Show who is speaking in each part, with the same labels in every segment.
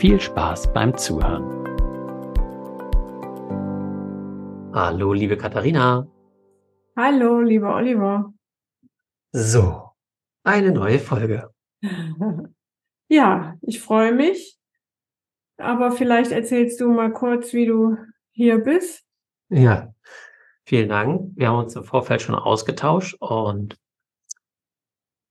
Speaker 1: viel Spaß beim Zuhören. Hallo, liebe Katharina.
Speaker 2: Hallo, lieber Oliver.
Speaker 1: So, eine neue Folge.
Speaker 2: Ja, ich freue mich. Aber vielleicht erzählst du mal kurz, wie du hier bist.
Speaker 1: Ja, vielen Dank. Wir haben uns im Vorfeld schon ausgetauscht und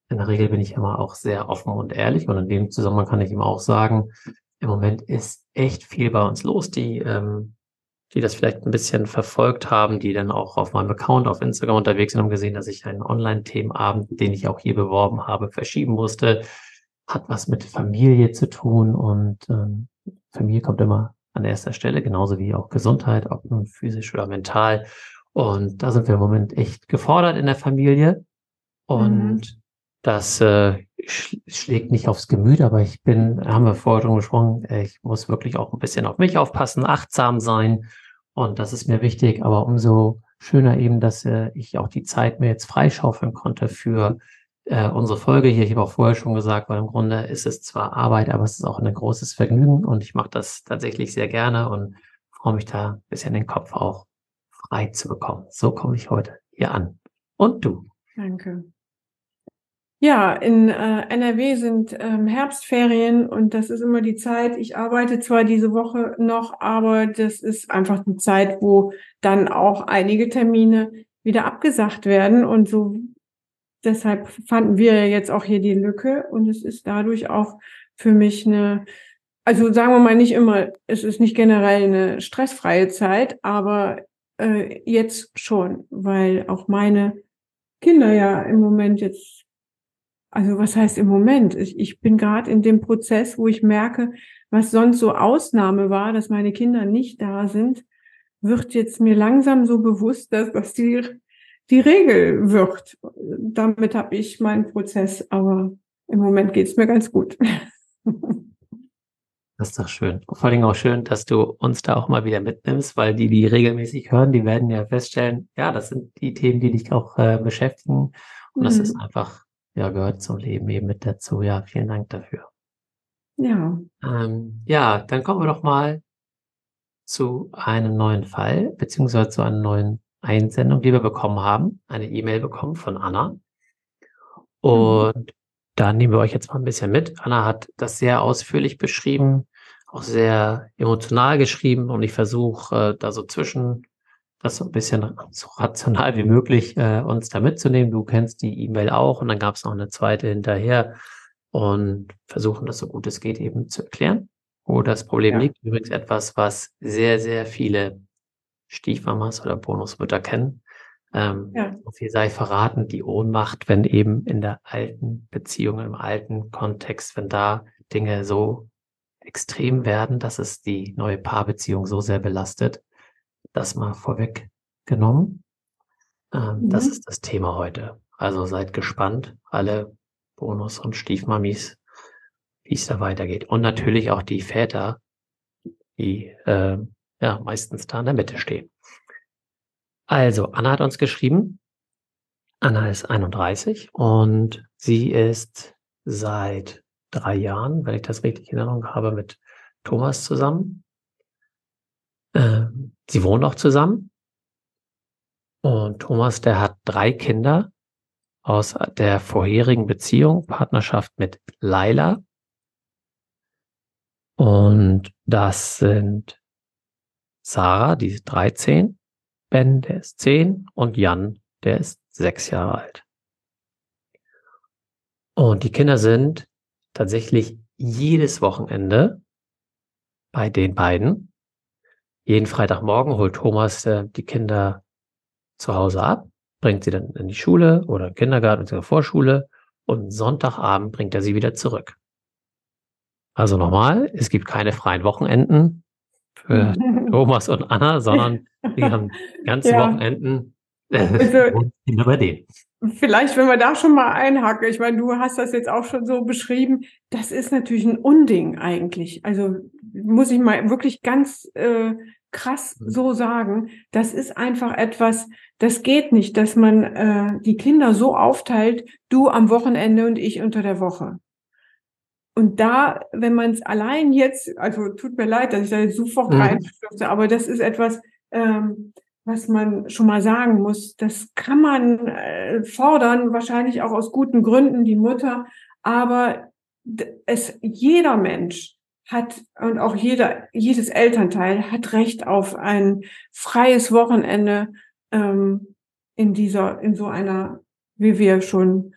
Speaker 1: in der Regel bin ich immer auch sehr offen und ehrlich. Und in dem Zusammenhang kann ich ihm auch sagen, im Moment ist echt viel bei uns los, die, ähm, die das vielleicht ein bisschen verfolgt haben, die dann auch auf meinem Account auf Instagram unterwegs sind, haben gesehen, dass ich einen Online-Themenabend, den ich auch hier beworben habe, verschieben musste. Hat was mit Familie zu tun und ähm, Familie kommt immer an erster Stelle, genauso wie auch Gesundheit, ob nun physisch oder mental. Und da sind wir im Moment echt gefordert in der Familie. Und mhm. Das äh, schlägt nicht aufs Gemüt, aber ich bin, haben wir vorher schon gesprochen, äh, ich muss wirklich auch ein bisschen auf mich aufpassen, achtsam sein. Und das ist mir wichtig, aber umso schöner eben, dass äh, ich auch die Zeit mir jetzt freischaufeln konnte für äh, unsere Folge hier. Ich habe auch vorher schon gesagt, weil im Grunde ist es zwar Arbeit, aber es ist auch ein großes Vergnügen und ich mache das tatsächlich sehr gerne und freue mich da ein bisschen den Kopf auch frei zu bekommen. So komme ich heute hier an. Und du?
Speaker 2: Danke. Ja, in äh, NRW sind ähm, Herbstferien und das ist immer die Zeit. Ich arbeite zwar diese Woche noch, aber das ist einfach die Zeit, wo dann auch einige Termine wieder abgesagt werden und so. Deshalb fanden wir jetzt auch hier die Lücke und es ist dadurch auch für mich eine, also sagen wir mal nicht immer, es ist nicht generell eine stressfreie Zeit, aber äh, jetzt schon, weil auch meine Kinder ja im Moment jetzt also was heißt im Moment? Ich, ich bin gerade in dem Prozess, wo ich merke, was sonst so Ausnahme war, dass meine Kinder nicht da sind, wird jetzt mir langsam so bewusst, dass das die, die Regel wird. Damit habe ich meinen Prozess, aber im Moment geht's mir ganz gut.
Speaker 1: Das ist doch schön. Vor allen Dingen auch schön, dass du uns da auch mal wieder mitnimmst, weil die, die regelmäßig hören, die werden ja feststellen, ja, das sind die Themen, die dich auch äh, beschäftigen. Und mhm. das ist einfach ja, gehört zum Leben eben mit dazu. Ja, vielen Dank dafür.
Speaker 2: Ja.
Speaker 1: Ähm, ja, dann kommen wir doch mal zu einem neuen Fall, beziehungsweise zu einer neuen Einsendung, die wir bekommen haben. Eine E-Mail bekommen von Anna. Und mhm. da nehmen wir euch jetzt mal ein bisschen mit. Anna hat das sehr ausführlich beschrieben, auch sehr emotional geschrieben und ich versuche äh, da so zwischen das so ein bisschen so rational wie möglich äh, uns da mitzunehmen. Du kennst die E-Mail auch und dann gab es noch eine zweite hinterher und versuchen das so gut es geht eben zu erklären. Wo das Problem ja. liegt, übrigens etwas, was sehr, sehr viele Stiefmamas oder Bonusmütter kennen. Ähm, ja. viel sei verraten, die Ohnmacht, wenn eben in der alten Beziehung, im alten Kontext, wenn da Dinge so extrem werden, dass es die neue Paarbeziehung so sehr belastet, das mal vorweggenommen. Ähm, mhm. Das ist das Thema heute. Also seid gespannt, alle Bonus- und Stiefmamis, wie es da weitergeht. Und natürlich auch die Väter, die äh, ja meistens da in der Mitte stehen. Also, Anna hat uns geschrieben. Anna ist 31 und sie ist seit drei Jahren, wenn ich das richtig in Erinnerung habe, mit Thomas zusammen. Ähm, sie wohnen auch zusammen. Und Thomas, der hat drei Kinder aus der vorherigen Beziehung, Partnerschaft mit Laila. Und das sind Sarah, die ist 13, Ben, der ist 10 und Jan, der ist 6 Jahre alt. Und die Kinder sind tatsächlich jedes Wochenende bei den beiden. Jeden Freitagmorgen holt Thomas äh, die Kinder zu Hause ab, bringt sie dann in die Schule oder Kindergarten bzw. Vorschule und Sonntagabend bringt er sie wieder zurück. Also nochmal, es gibt keine freien Wochenenden für Thomas und Anna, sondern wir haben ganze ja. Wochenenden
Speaker 2: äh, also, bei denen. Vielleicht, wenn wir da schon mal einhaken, ich meine, du hast das jetzt auch schon so beschrieben, das ist natürlich ein Unding eigentlich. Also muss ich mal wirklich ganz äh, krass mhm. so sagen. Das ist einfach etwas, das geht nicht, dass man äh, die Kinder so aufteilt, du am Wochenende und ich unter der Woche. Und da, wenn man es allein jetzt, also tut mir leid, dass ich da jetzt sofort mhm. reinstürze, aber das ist etwas, ähm, was man schon mal sagen muss. Das kann man äh, fordern, wahrscheinlich auch aus guten Gründen, die Mutter. Aber es, jeder Mensch hat und auch jeder, jedes Elternteil hat Recht auf ein freies Wochenende ähm, in dieser, in so einer, wie wir schon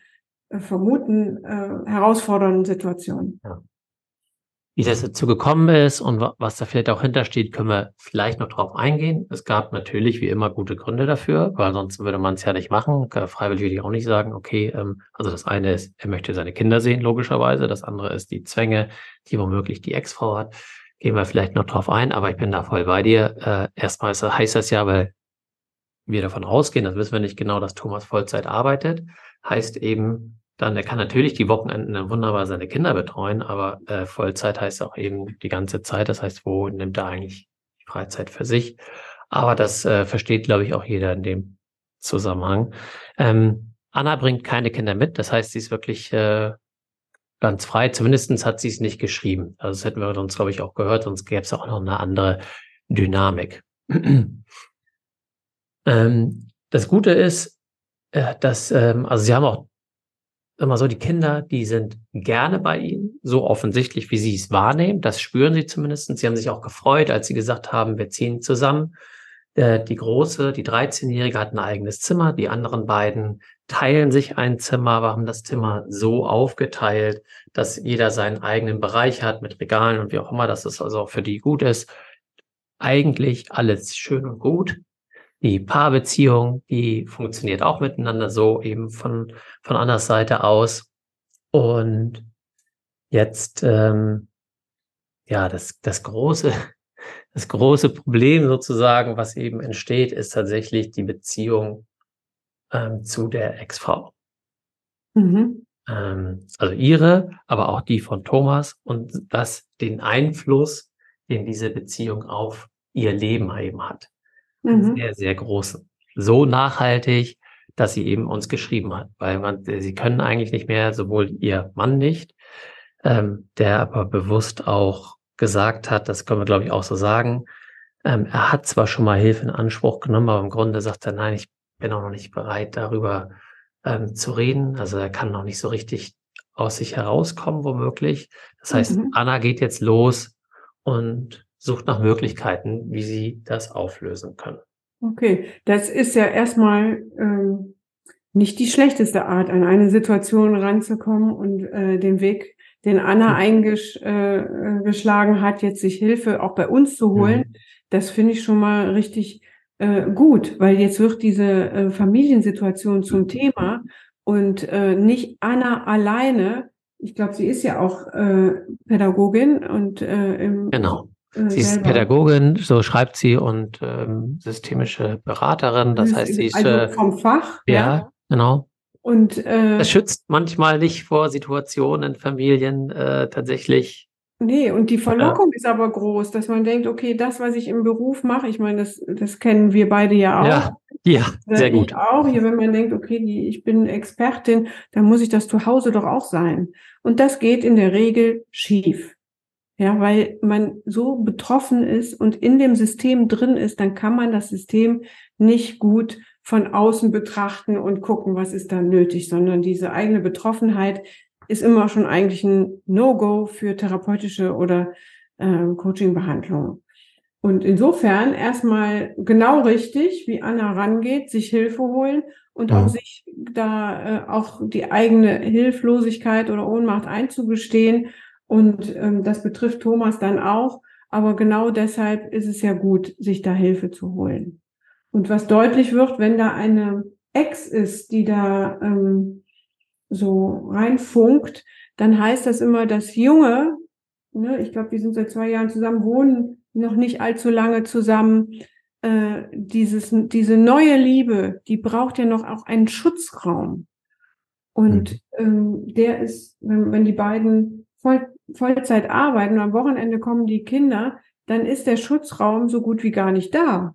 Speaker 2: äh, vermuten, äh, herausfordernden Situation. Ja.
Speaker 1: Wie das dazu gekommen ist und was da vielleicht auch hintersteht, können wir vielleicht noch drauf eingehen. Es gab natürlich wie immer gute Gründe dafür, weil sonst würde man es ja nicht machen. Freiwillig würde ich auch nicht sagen, okay, ähm, also das eine ist, er möchte seine Kinder sehen, logischerweise. Das andere ist die Zwänge, die womöglich die Ex-Frau hat. Gehen wir vielleicht noch drauf ein, aber ich bin da voll bei dir. Äh, erstmal heißt das ja, weil wir davon ausgehen, das wissen wir nicht genau, dass Thomas Vollzeit arbeitet, heißt eben, dann, er kann natürlich die Wochenenden wunderbar seine Kinder betreuen, aber äh, Vollzeit heißt auch eben die ganze Zeit. Das heißt, wo nimmt er eigentlich die Freizeit für sich? Aber das äh, versteht, glaube ich, auch jeder in dem Zusammenhang. Ähm, Anna bringt keine Kinder mit. Das heißt, sie ist wirklich äh, ganz frei. Zumindestens hat sie es nicht geschrieben. Also das hätten wir uns, glaube ich, auch gehört, sonst gäbe es auch noch eine andere Dynamik. ähm, das Gute ist, äh, dass, ähm, also sie haben auch immer so, die Kinder, die sind gerne bei ihnen, so offensichtlich, wie sie es wahrnehmen. Das spüren sie zumindest. Sie haben sich auch gefreut, als sie gesagt haben, wir ziehen zusammen. Äh, die große, die 13-Jährige hat ein eigenes Zimmer. Die anderen beiden teilen sich ein Zimmer, aber haben das Zimmer so aufgeteilt, dass jeder seinen eigenen Bereich hat mit Regalen und wie auch immer, dass es also auch für die gut ist. Eigentlich alles schön und gut. Die Paarbeziehung, die funktioniert auch miteinander so eben von, von Annas Seite aus. Und jetzt, ähm, ja, das, das große, das große Problem sozusagen, was eben entsteht, ist tatsächlich die Beziehung ähm, zu der Ex-Frau. Mhm. Ähm, also ihre, aber auch die von Thomas und das den Einfluss, den diese Beziehung auf ihr Leben eben hat mhm. sehr, sehr großen. So nachhaltig, dass sie eben uns geschrieben hat, weil man, sie können eigentlich nicht mehr, sowohl ihr Mann nicht, ähm, der aber bewusst auch gesagt hat, das können wir glaube ich auch so sagen, ähm, er hat zwar schon mal Hilfe in Anspruch genommen, aber im Grunde sagt er, nein, ich bin auch noch nicht bereit, darüber ähm, zu reden. Also er kann noch nicht so richtig aus sich herauskommen, womöglich. Das heißt, mhm. Anna geht jetzt los und sucht nach Möglichkeiten, wie sie das auflösen können.
Speaker 2: Okay, das ist ja erstmal ähm, nicht die schlechteste Art, an eine Situation ranzukommen und äh, den Weg, den Anna hm. eingeschlagen äh, hat, jetzt sich Hilfe auch bei uns zu holen. Mhm. Das finde ich schon mal richtig äh, gut, weil jetzt wird diese äh, Familiensituation zum Thema und äh, nicht Anna alleine. Ich glaube, sie ist ja auch äh, Pädagogin und äh, im,
Speaker 1: genau. Äh, sie ist Pädagogin, so schreibt sie, und ähm, systemische Beraterin. Das heißt, sie ist
Speaker 2: also äh, vom Fach.
Speaker 1: Ja, ja. genau.
Speaker 2: Und
Speaker 1: äh, das schützt manchmal nicht vor Situationen in Familien äh, tatsächlich.
Speaker 2: Nee, und die Verlockung ja. ist aber groß, dass man denkt, okay, das, was ich im Beruf mache, ich meine, das, das kennen wir beide ja auch.
Speaker 1: Ja, ja sehr ich gut.
Speaker 2: auch, hier, wenn man denkt, okay, die, ich bin Expertin, dann muss ich das zu Hause doch auch sein. Und das geht in der Regel schief. Ja, weil man so betroffen ist und in dem System drin ist, dann kann man das System nicht gut von außen betrachten und gucken, was ist da nötig, sondern diese eigene Betroffenheit ist immer schon eigentlich ein No-Go für therapeutische oder äh, Coaching-Behandlungen. Und insofern erstmal genau richtig, wie Anna rangeht, sich Hilfe holen und
Speaker 1: Ja.
Speaker 2: auch sich da äh, auch die eigene Hilflosigkeit oder Ohnmacht einzugestehen. Und ähm, das betrifft Thomas dann auch. Aber genau deshalb ist es ja gut, sich da Hilfe zu holen. Und was deutlich wird, wenn da eine Ex ist, die da ähm, so reinfunkt, dann heißt das immer, dass Junge, ne, ich glaube, die sind seit zwei Jahren zusammen, wohnen noch nicht allzu lange zusammen. Äh, dieses, diese neue Liebe, die braucht ja noch auch einen Schutzraum. Und ähm, der ist, wenn, wenn die beiden voll, Vollzeit arbeiten und am Wochenende kommen die Kinder, dann ist der Schutzraum so gut wie gar nicht da.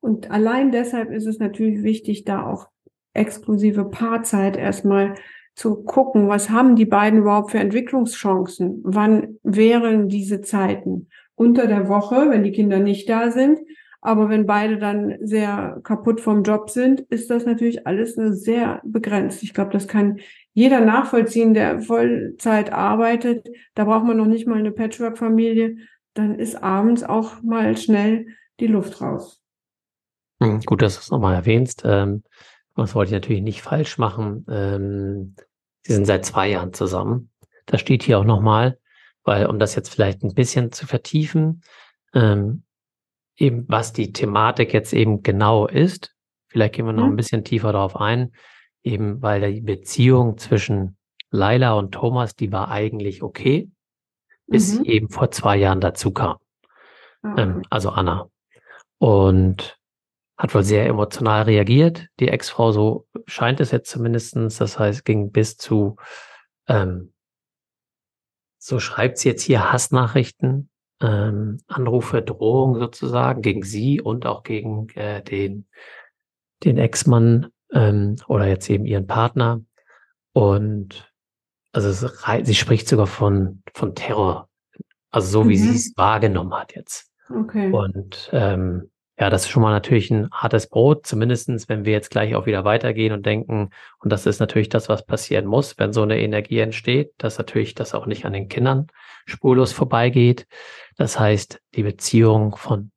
Speaker 2: Und allein deshalb ist es natürlich wichtig, da auch exklusive Paarzeit erstmal zu gucken, was haben die beiden überhaupt für Entwicklungschancen? Wann wären diese Zeiten? Unter der Woche, wenn die Kinder nicht da sind. Aber wenn beide dann sehr kaputt vom Job sind, ist das natürlich alles sehr begrenzt. Ich glaube, das kann jeder nachvollziehen, der Vollzeit arbeitet. Da braucht man noch nicht mal eine Patchwork-Familie. Dann ist abends auch mal schnell die Luft raus.
Speaker 1: Hm, Gut, dass du es nochmal erwähnst. Ähm, das wollte ich natürlich nicht falsch machen. Ähm, sie sind seit zwei Jahren zusammen. Das steht hier auch nochmal, weil, um das jetzt vielleicht ein bisschen zu vertiefen, ähm, eben was die Thematik jetzt eben genau ist, vielleicht gehen wir noch ein bisschen tiefer darauf ein, eben weil die Beziehung zwischen Laila und Thomas, die war eigentlich okay, bis
Speaker 2: Mhm.
Speaker 1: sie eben vor zwei Jahren dazu kam
Speaker 2: Ah,
Speaker 1: ähm, also Anna. Und hat wohl sehr emotional reagiert. Die Ex-Frau, so scheint es jetzt zumindestens. Das heißt, ging bis zu, ähm, so schreibt sie jetzt hier Hassnachrichten, ähm, Anrufe, Drohungen sozusagen gegen sie und auch gegen äh, den, den Ex-Mann ähm, oder jetzt eben ihren Partner. Und also es, sie spricht sogar von, von Terror. Also so wie
Speaker 2: Mhm.
Speaker 1: sie es wahrgenommen hat jetzt.
Speaker 2: Okay.
Speaker 1: Und ähm, ja, das ist schon mal natürlich ein hartes Brot, zumindestens wenn wir jetzt gleich auch wieder weitergehen und denken, und das ist natürlich das, was passieren muss, wenn so eine Energie entsteht, dass natürlich das auch nicht an den Kindern spurlos vorbeigeht. Das heißt, die Beziehung von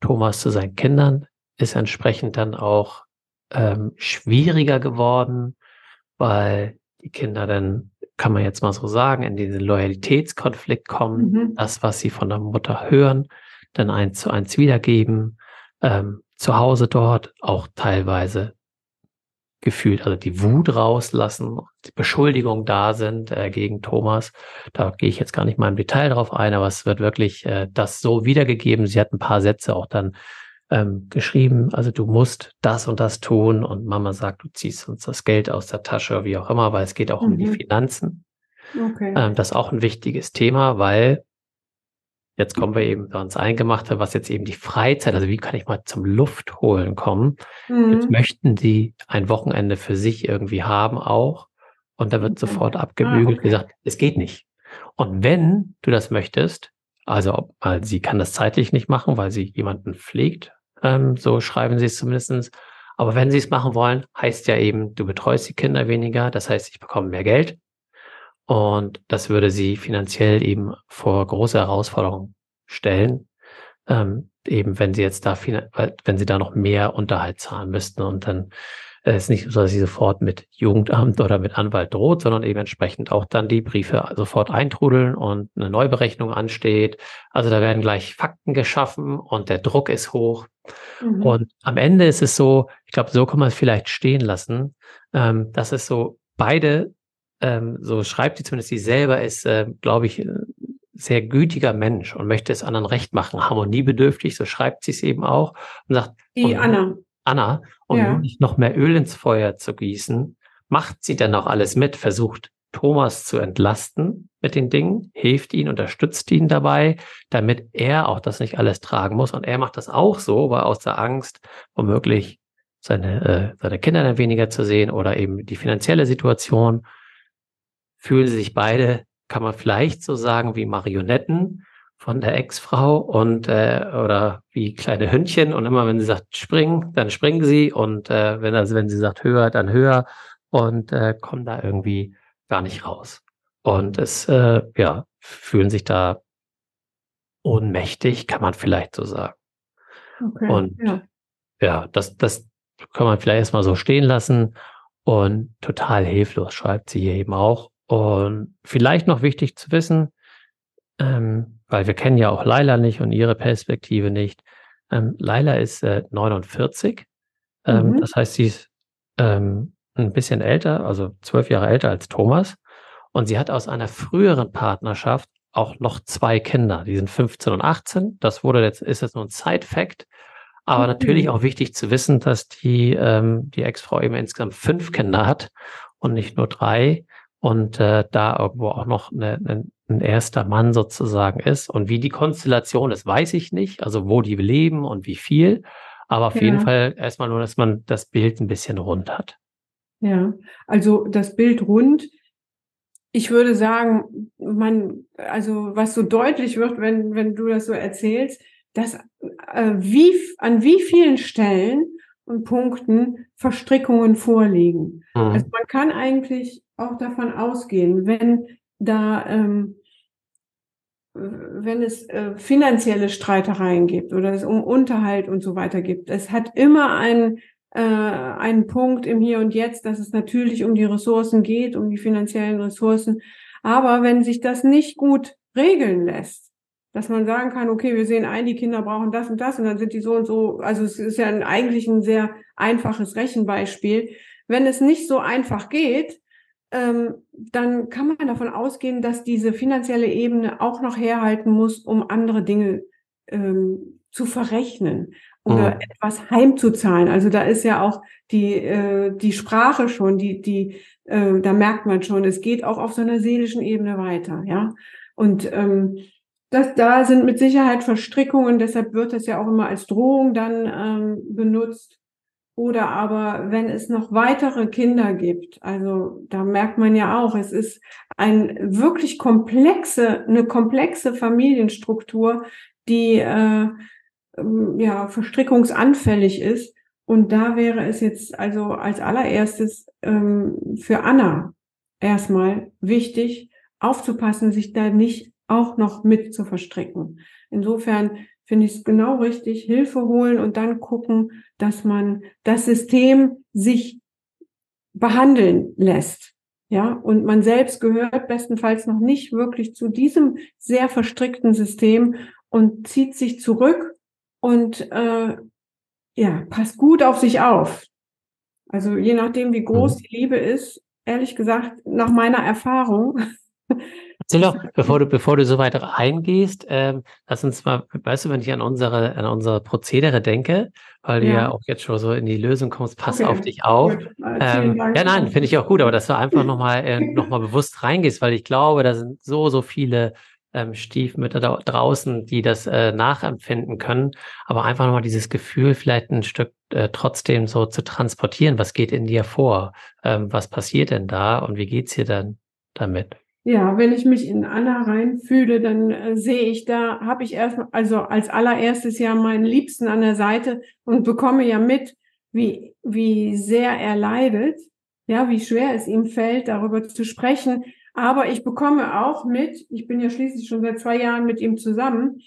Speaker 1: Thomas zu seinen Kindern ist entsprechend dann auch ähm, schwieriger geworden, weil die Kinder dann, kann man jetzt mal so sagen, in diesen Loyalitätskonflikt kommen,
Speaker 2: Mhm.
Speaker 1: das, was sie von der Mutter hören, dann eins zu eins wiedergeben, ähm, zu Hause dort auch teilweise gefühlt, also die Wut rauslassen, die Beschuldigungen da sind äh, gegen Thomas. Da gehe ich jetzt gar nicht mal im Detail drauf ein, aber es wird wirklich äh, das so wiedergegeben. Sie hat ein paar Sätze auch dann ähm, geschrieben, also du musst das und das tun und Mama sagt, du ziehst uns das Geld aus der Tasche, wie auch immer, weil es geht auch um die
Speaker 2: Mhm.
Speaker 1: Finanzen.
Speaker 2: Okay.
Speaker 1: Ähm, das ist auch ein wichtiges Thema, weil jetzt kommen wir eben ans Eingemachte, was jetzt eben die Freizeit, also wie kann ich mal zum Luft holen kommen. Jetzt
Speaker 2: Mhm.
Speaker 1: möchten sie ein Wochenende für sich irgendwie haben auch. Und da wird
Speaker 2: Okay.
Speaker 1: sofort
Speaker 2: Ah,
Speaker 1: abgebügelt,
Speaker 2: okay.
Speaker 1: gesagt, es geht nicht. Und wenn du das möchtest, also ob, weil sie kann das zeitlich nicht machen, weil sie jemanden pflegt, ähm, so schreiben sie es zumindestens. Aber wenn sie es machen wollen, heißt ja eben, du betreust die Kinder weniger, das heißt, ich bekomme mehr Geld. Und das würde sie finanziell eben vor große Herausforderungen stellen. Ähm, eben wenn sie jetzt da, wenn sie da noch mehr Unterhalt zahlen müssten und dann äh, ist nicht so, dass sie sofort mit Jugendamt oder mit Anwalt droht, sondern eben entsprechend auch dann die Briefe sofort eintrudeln und eine Neuberechnung ansteht. Also da werden gleich Fakten geschaffen und der Druck ist hoch.
Speaker 2: Mhm.
Speaker 1: Und am Ende ist es so, ich glaube, so kann man es vielleicht stehen lassen, ähm, dass es so beide, ähm, so schreibt sie zumindest, sie selber ist, äh, glaube ich, ein sehr gütiger Mensch und möchte es anderen recht machen, harmoniebedürftig, so schreibt sie es eben auch und sagt,
Speaker 2: Die
Speaker 1: und-
Speaker 2: Anna.
Speaker 1: Anna, um
Speaker 2: Ja.
Speaker 1: nicht noch mehr Öl ins Feuer zu gießen, macht sie dann auch alles mit, versucht Thomas zu entlasten mit den Dingen, hilft ihn, unterstützt ihn dabei, damit er auch das nicht alles tragen muss. Und er macht das auch so, weil aus der Angst, womöglich seine, äh, seine Kinder dann weniger zu sehen oder eben die finanzielle Situation, fühlen sie sich beide, kann man vielleicht so sagen, wie Marionetten von der Ex-Frau und äh, oder wie kleine Hündchen und immer wenn sie sagt springen, dann springen sie und äh, wenn also wenn sie sagt höher, dann höher und äh, kommen da irgendwie gar nicht raus. Und es äh, ja fühlen sich da ohnmächtig, kann man vielleicht so sagen.
Speaker 2: Okay,
Speaker 1: Und
Speaker 2: ja.
Speaker 1: ja, das, das kann man vielleicht erstmal so stehen lassen und total hilflos, schreibt sie hier eben auch. Und vielleicht noch wichtig zu wissen, ähm, weil wir kennen ja auch Laila nicht und ihre Perspektive nicht. Ähm, Laila ist äh, 49. Ähm,
Speaker 2: Mhm.
Speaker 1: Das heißt, sie ist ähm, ein bisschen älter, also zwölf Jahre älter als Thomas. Und sie hat aus einer früheren Partnerschaft auch noch zwei Kinder. Die sind 15 und 18. Das wurde jetzt, ist jetzt nur ein Side-Fact. Aber
Speaker 2: Okay.
Speaker 1: natürlich auch wichtig zu wissen, dass die, ähm, die Ex-Frau eben insgesamt fünf Kinder hat und nicht nur drei. Und äh, da irgendwo auch noch eine, eine, ein erster Mann sozusagen ist. Und wie die Konstellation ist, weiß ich nicht. Also wo die leben und wie viel. Aber auf jeden
Speaker 2: Ja.
Speaker 1: Fall erstmal nur, dass man das Bild ein bisschen rund hat.
Speaker 2: Ja, also das Bild rund. Ich würde sagen, man, also was so deutlich wird, wenn, wenn du das so erzählst, dass äh, wie, an wie vielen Stellen und Punkten Verstrickungen vorliegen. Also
Speaker 1: Mhm.
Speaker 2: man kann eigentlich auch davon ausgehen, wenn da, ähm, wenn es äh, finanzielle Streitereien gibt oder es um Unterhalt und so weiter gibt, es hat immer einen, äh, einen Punkt im Hier und Jetzt, dass es natürlich um die Ressourcen geht, um die finanziellen Ressourcen. Aber wenn sich das nicht gut regeln lässt, dass man sagen kann, okay, wir sehen ein, die Kinder brauchen das und das und dann sind die so und so, also es ist ja eigentlich ein sehr einfaches Rechenbeispiel. Wenn es nicht so einfach geht, dann kann man davon ausgehen, dass diese finanzielle Ebene auch noch herhalten muss, um andere Dinge ähm, zu verrechnen oder
Speaker 1: Mhm.
Speaker 2: etwas heimzuzahlen. Also da ist ja auch die, äh, die Sprache schon, die, die, äh, da merkt man schon, es geht auch auf so einer seelischen Ebene weiter, ja. Und ähm, das, da sind mit Sicherheit Verstrickungen, deshalb wird das ja auch immer als Drohung dann ähm, benutzt. Oder aber wenn es noch weitere Kinder gibt, also da merkt man ja auch, es ist ein wirklich komplexe, eine komplexe Familienstruktur, die äh, ähm, ja verstrickungsanfällig ist. Und da wäre es jetzt also als allererstes ähm, für Anna erstmal wichtig, aufzupassen, sich da nicht auch noch mit zu verstricken. Insofern finde ich es genau richtig, Hilfe holen und dann gucken, dass man das System sich behandeln lässt. Ja, und man selbst gehört bestenfalls noch nicht wirklich zu diesem sehr verstrickten System und zieht sich zurück und äh, ja, passt gut auf sich auf. Also je nachdem, wie groß
Speaker 1: Mhm.
Speaker 2: die Liebe ist, ehrlich gesagt, nach meiner Erfahrung,
Speaker 1: Erzähl doch, bevor du, bevor du so weit reingehst, ähm, lass uns mal, weißt du, wenn ich an unsere, an unsere Prozedere denke, weil du ja auch jetzt schon so in die Lösung kommst, pass
Speaker 2: Okay,
Speaker 1: auf dich auf.
Speaker 2: äh,
Speaker 1: Ähm, ja, nein, finde ich auch gut, aber dass du einfach nochmal äh, noch mal bewusst reingehst, weil ich glaube, da sind so, so viele ähm, Stiefmütter da draußen, die das äh, nachempfinden können, aber einfach nochmal dieses Gefühl vielleicht ein Stück äh, trotzdem so zu transportieren, was geht in dir vor, ähm, was passiert denn da und wie geht's dir dann damit?
Speaker 2: Ja, wenn ich mich in Anna reinfühle, dann äh, sehe ich, da habe ich erst, also als allererstes ja meinen Liebsten an der Seite und bekomme ja mit, wie, wie sehr er leidet, ja, wie schwer es ihm fällt, darüber zu sprechen. Aber ich bekomme auch mit, ich bin ja schließlich schon seit zwei Jahren mit ihm zusammen,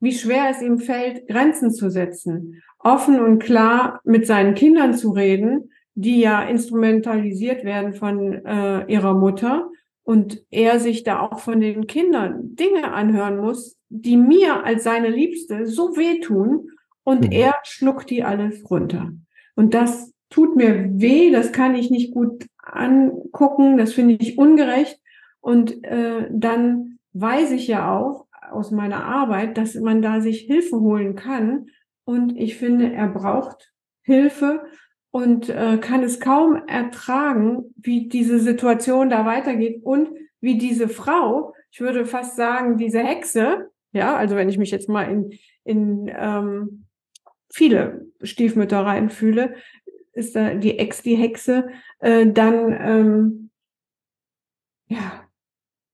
Speaker 2: wie schwer es ihm fällt, Grenzen zu setzen, offen und klar mit seinen Kindern zu reden, die ja instrumentalisiert werden von äh, ihrer Mutter und er sich da auch von den Kindern Dinge anhören muss, die mir als seine Liebste so wehtun und
Speaker 1: Mhm.
Speaker 2: er schluckt die alles runter. Und das tut mir weh, das kann ich nicht gut angucken, das finde ich ungerecht. Und äh, dann weiß ich ja auch aus meiner Arbeit, dass man da sich Hilfe holen kann. Und ich finde, er braucht Hilfe und äh, kann es kaum ertragen, wie diese Situation da weitergeht und wie diese Frau, ich würde fast sagen, diese Hexe, ja, also wenn ich mich jetzt mal in, in ähm, viele Stiefmütter reinfühle, ist da die Ex die Hexe, äh, dann ähm, ja,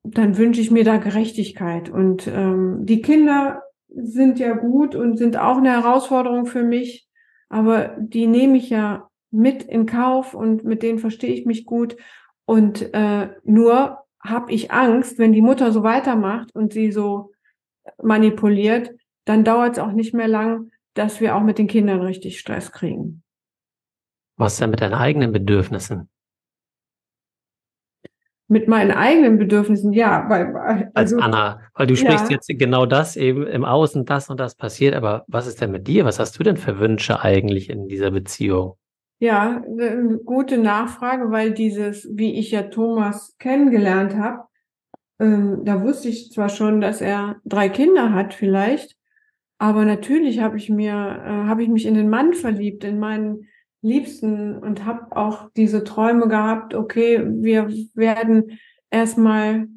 Speaker 2: dann wünsche ich mir da Gerechtigkeit. Und ähm, die Kinder sind ja gut und sind auch eine Herausforderung für mich, aber die nehme ich ja mit in Kauf und mit denen verstehe ich mich gut. Und äh, nur habe ich Angst, wenn die Mutter so weitermacht und sie so manipuliert, dann dauert es auch nicht mehr lang, dass wir auch mit den Kindern richtig Stress kriegen.
Speaker 1: Was ist denn mit deinen eigenen Bedürfnissen?
Speaker 2: Mit meinen eigenen Bedürfnissen, ja, weil
Speaker 1: also als Anna, weil du sprichst ja. jetzt genau das eben im Außen, das und das passiert, aber was ist denn mit dir? Was hast du denn für Wünsche eigentlich in dieser Beziehung?
Speaker 2: Ja, eine gute Nachfrage, weil dieses, wie ich ja Thomas kennengelernt habe, ähm, da wusste ich zwar schon, dass er drei Kinder hat vielleicht, aber natürlich habe ich mir, äh, habe ich mich in den Mann verliebt, in meinen Liebsten und habe auch diese Träume gehabt, okay, wir werden erstmal,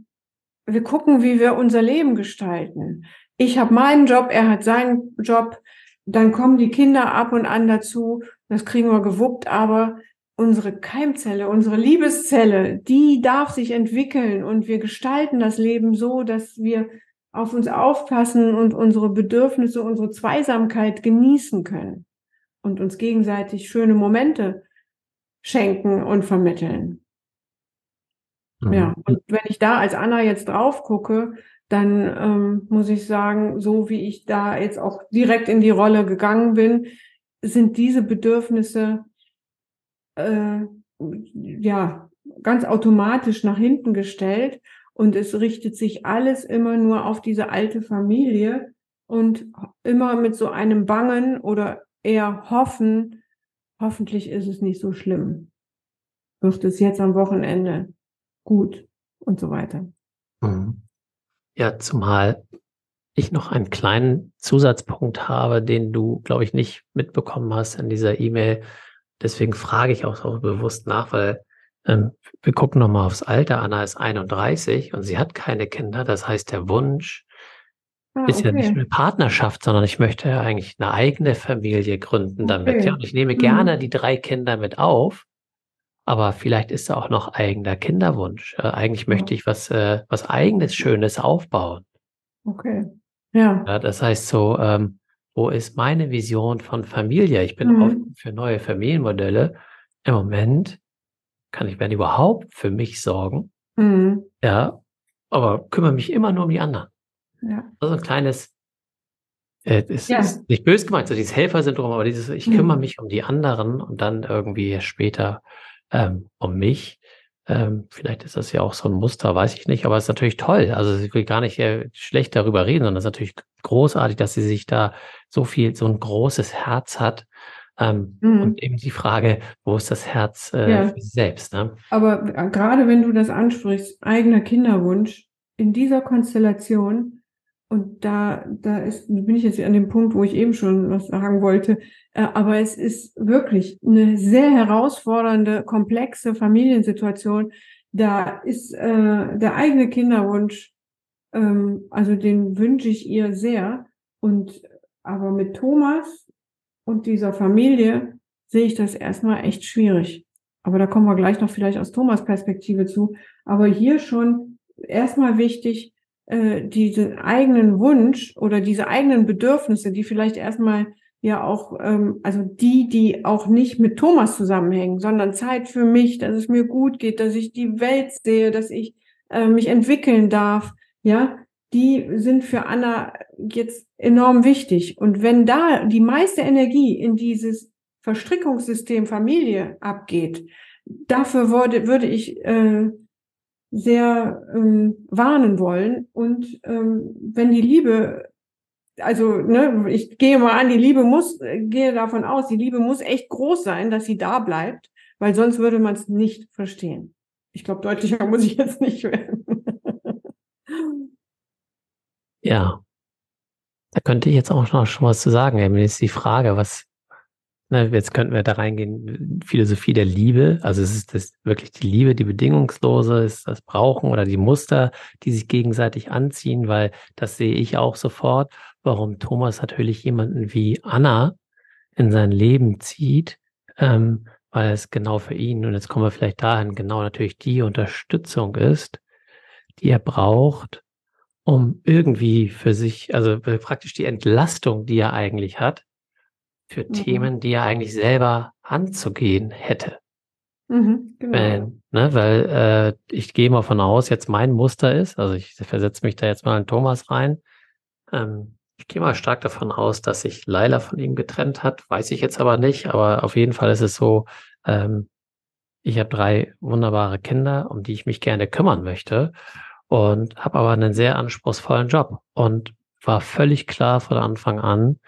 Speaker 2: wir gucken, wie wir unser Leben gestalten. Ich habe meinen Job, er hat seinen Job, dann kommen die Kinder ab und an dazu, das kriegen wir gewuppt, aber unsere Keimzelle, unsere Liebeszelle, die darf sich entwickeln und wir gestalten das Leben so, dass wir auf uns aufpassen und unsere Bedürfnisse, unsere Zweisamkeit genießen können und uns gegenseitig schöne Momente schenken und vermitteln. Mhm. Ja, und wenn ich da als Anna jetzt drauf gucke, dann ähm, muss ich sagen, so wie ich da jetzt auch direkt in die Rolle gegangen bin, sind diese Bedürfnisse äh, ja ganz automatisch nach hinten gestellt und es richtet sich alles immer nur auf diese alte Familie und immer mit so einem Bangen oder eher hoffen, hoffentlich ist es nicht so schlimm. Wird es jetzt am Wochenende gut und so weiter.
Speaker 1: Mhm. Ja, zumal ich noch einen kleinen Zusatzpunkt habe, den du, glaube ich, nicht mitbekommen hast in dieser E-Mail. Deswegen frage ich auch so bewusst nach, weil ähm, wir gucken nochmal aufs Alter. Anna ist 31 und sie hat keine Kinder. Das heißt, der Wunsch, Ah, ist ja nicht eine Partnerschaft, sondern ich möchte ja eigentlich eine eigene Familie gründen damit. Okay. Ja, und ich nehme gerne mhm. die drei Kinder mit auf, aber vielleicht ist da auch noch eigener Kinderwunsch. Äh, eigentlich ja. möchte ich was, äh, was eigenes, Schönes aufbauen.
Speaker 2: Okay. Ja.
Speaker 1: ja das heißt so, ähm, wo ist meine Vision von Familie? Ich bin mhm. offen für neue Familienmodelle. Im Moment kann ich, wenn überhaupt, für mich sorgen. Mhm. Ja, aber kümmere mich immer nur um die anderen. Ja. Also ein kleines, äh, ist, ja. ist nicht böse gemeint, so dieses Helfersyndrom, aber dieses, ich kümmere mhm. mich um die anderen und dann irgendwie später ähm, um mich. Ähm, vielleicht ist das ja auch so ein Muster, weiß ich nicht, aber es ist natürlich toll. Also ich will gar nicht äh, schlecht darüber reden, sondern es ist natürlich großartig, dass sie sich da so viel, so ein großes Herz hat. Ähm, mhm. Und eben die Frage, wo ist das Herz äh, ja. für sie selbst? Ne?
Speaker 2: Aber äh, gerade wenn du das ansprichst, eigener Kinderwunsch, in dieser Konstellation und da, da ist, bin ich jetzt an dem Punkt, wo ich eben schon was sagen wollte. Äh, aber es ist wirklich eine sehr herausfordernde, komplexe Familiensituation. Da ist äh, der eigene Kinderwunsch, ähm, also den wünsche ich ihr sehr. Und aber mit Thomas und dieser Familie sehe ich das erstmal echt schwierig. Aber da kommen wir gleich noch vielleicht aus Thomas Perspektive zu. Aber hier schon erstmal wichtig, äh, diesen eigenen Wunsch oder diese eigenen Bedürfnisse, die vielleicht erstmal ja auch, ähm, also die, die auch nicht mit Thomas zusammenhängen, sondern Zeit für mich, dass es mir gut geht, dass ich die Welt sehe, dass ich äh, mich entwickeln darf, ja, die sind für Anna jetzt enorm wichtig. Und wenn da die meiste Energie in dieses Verstrickungssystem Familie abgeht, dafür würde, würde ich äh, sehr ähm, warnen wollen. Und ähm, wenn die Liebe, also ne, ich gehe mal an, die Liebe muss, äh, gehe davon aus, die Liebe muss echt groß sein, dass sie da bleibt, weil sonst würde man es nicht verstehen. Ich glaube, deutlicher muss ich jetzt nicht werden.
Speaker 1: ja. Da könnte ich jetzt auch noch schon was zu sagen. Emily, ist die Frage, was, Ne, jetzt könnten wir da reingehen, Philosophie der Liebe. Also es ist das wirklich die Liebe, die bedingungslose, ist das Brauchen oder die Muster, die sich gegenseitig anziehen, weil das sehe ich auch sofort, warum Thomas natürlich jemanden wie Anna in sein Leben zieht, ähm, weil es genau für ihn, und jetzt kommen wir vielleicht dahin, genau natürlich die Unterstützung ist, die er braucht, um irgendwie für sich, also praktisch die Entlastung, die er eigentlich hat, für mhm. Themen, die er eigentlich selber anzugehen hätte. Mhm, genau. Wenn, ne, weil äh, ich gehe mal von aus, jetzt mein Muster ist, also ich versetze mich da jetzt mal in Thomas rein. Ähm, ich gehe mal stark davon aus, dass sich Laila von ihm getrennt hat. Weiß ich jetzt aber nicht, aber auf jeden Fall ist es so, ähm, ich habe drei wunderbare Kinder, um die ich mich gerne kümmern möchte und habe aber einen sehr anspruchsvollen Job und war völlig klar von Anfang an,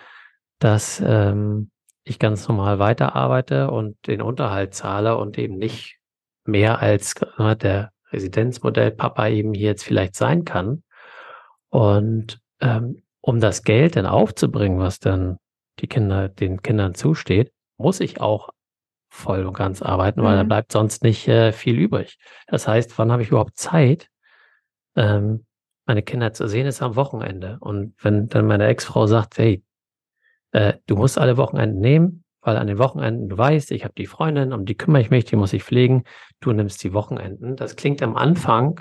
Speaker 1: dass ähm, ich ganz normal weiterarbeite und den Unterhalt zahle und eben nicht mehr als äh, der Residenzmodell Papa eben hier jetzt vielleicht sein kann. Und ähm, um das Geld dann aufzubringen, was dann die Kinder, den Kindern zusteht, muss ich auch voll und ganz arbeiten, mhm. weil da mhm. bleibt sonst nicht äh, viel übrig. Das heißt, wann habe ich überhaupt Zeit, ähm, meine Kinder zu sehen, ist am Wochenende. Und wenn dann meine Ex-Frau sagt, hey, äh, du musst alle Wochenenden nehmen, weil an den Wochenenden, du weißt, ich habe die Freundin, um die kümmere ich mich, die muss ich pflegen, du nimmst die Wochenenden. Das klingt am Anfang